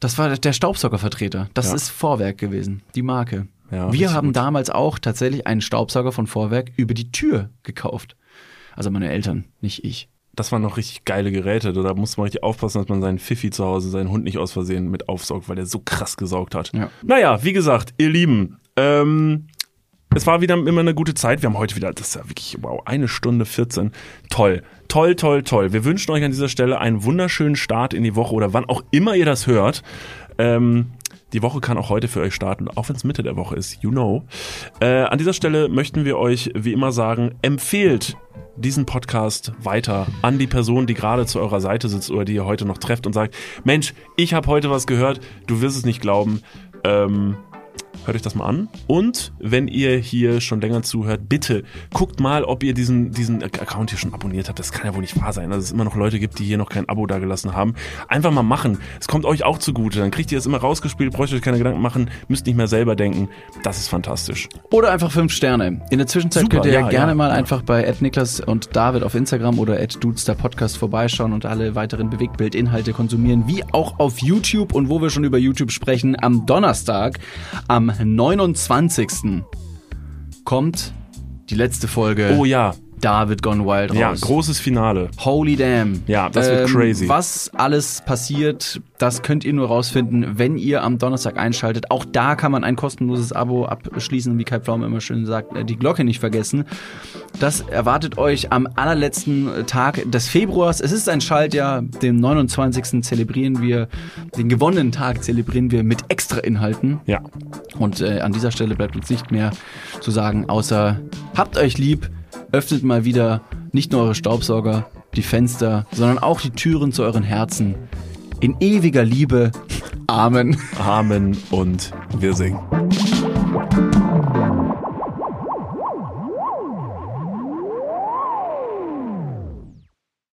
das war der Staubsaugervertreter. Das Ja. ist Vorwerk gewesen, die Marke. Ja, Wir haben gut. damals auch tatsächlich einen Staubsauger von Vorwerk über die Tür gekauft. Also meine Eltern, nicht ich. Das waren noch richtig geile Geräte. Da musste man richtig aufpassen, dass man seinen Pfiffi zu Hause, seinen Hund nicht aus Versehen mit aufsaugt, weil der so krass gesaugt hat. Ja. Naja, wie gesagt, ihr Lieben, ähm, es war wieder immer eine gute Zeit. Wir haben heute wieder, das ist ja wirklich, wow, eine Stunde 14. Toll, toll, toll, toll. Wir wünschen euch an dieser Stelle einen wunderschönen Start in die Woche oder wann auch immer ihr das hört. Ähm, die Woche kann auch heute für euch starten, auch wenn es Mitte der Woche ist, you know. Äh, an dieser Stelle möchten wir euch wie immer sagen, empfehlt diesen Podcast weiter an die Person, die gerade zu eurer Seite sitzt oder die ihr heute noch trefft und sagt, Mensch, ich habe heute was gehört, du wirst es nicht glauben. Ähm, Hört euch das mal an. Und wenn ihr hier schon länger zuhört, bitte guckt mal, ob ihr diesen, diesen Account hier schon abonniert habt. Das kann ja wohl nicht wahr sein, dass es immer noch Leute gibt, die hier noch kein Abo dagelassen haben. Einfach mal machen. Es kommt euch auch zugute. Dann kriegt ihr es immer rausgespielt, braucht euch keine Gedanken machen, müsst nicht mehr selber denken. Das ist fantastisch. Oder einfach fünf Sterne. In der Zwischenzeit Super, könnt ihr ja, ja, gerne ja, mal ja. einfach bei Niklas und David auf Instagram oder Dudester Podcast vorbeischauen und alle weiteren Bewegtbildinhalte konsumieren, wie auch auf YouTube. Und wo wir schon über YouTube sprechen, am Donnerstag, am 29. kommt die letzte Folge Oh ja, David Gone Wild raus. ja, großes Finale. Holy damn. Ähm, Ja, das wird crazy. Was alles passiert, das könnt ihr nur rausfinden, wenn ihr am Donnerstag einschaltet. Auch da kann man ein kostenloses Abo abschließen, wie Kai Pflaume immer schön sagt, äh, die Glocke nicht vergessen. Das erwartet euch am allerletzten Tag des Februars. Es ist ein Schaltjahr, den 29. zelebrieren wir, den gewonnenen Tag zelebrieren wir mit extra Inhalten. Ja, Und äh, an dieser Stelle bleibt uns nicht mehr zu sagen, außer habt euch lieb, öffnet mal wieder nicht nur eure Staubsauger, die Fenster, sondern auch die Türen zu euren Herzen. In ewiger Liebe. Amen. Amen und wir singen.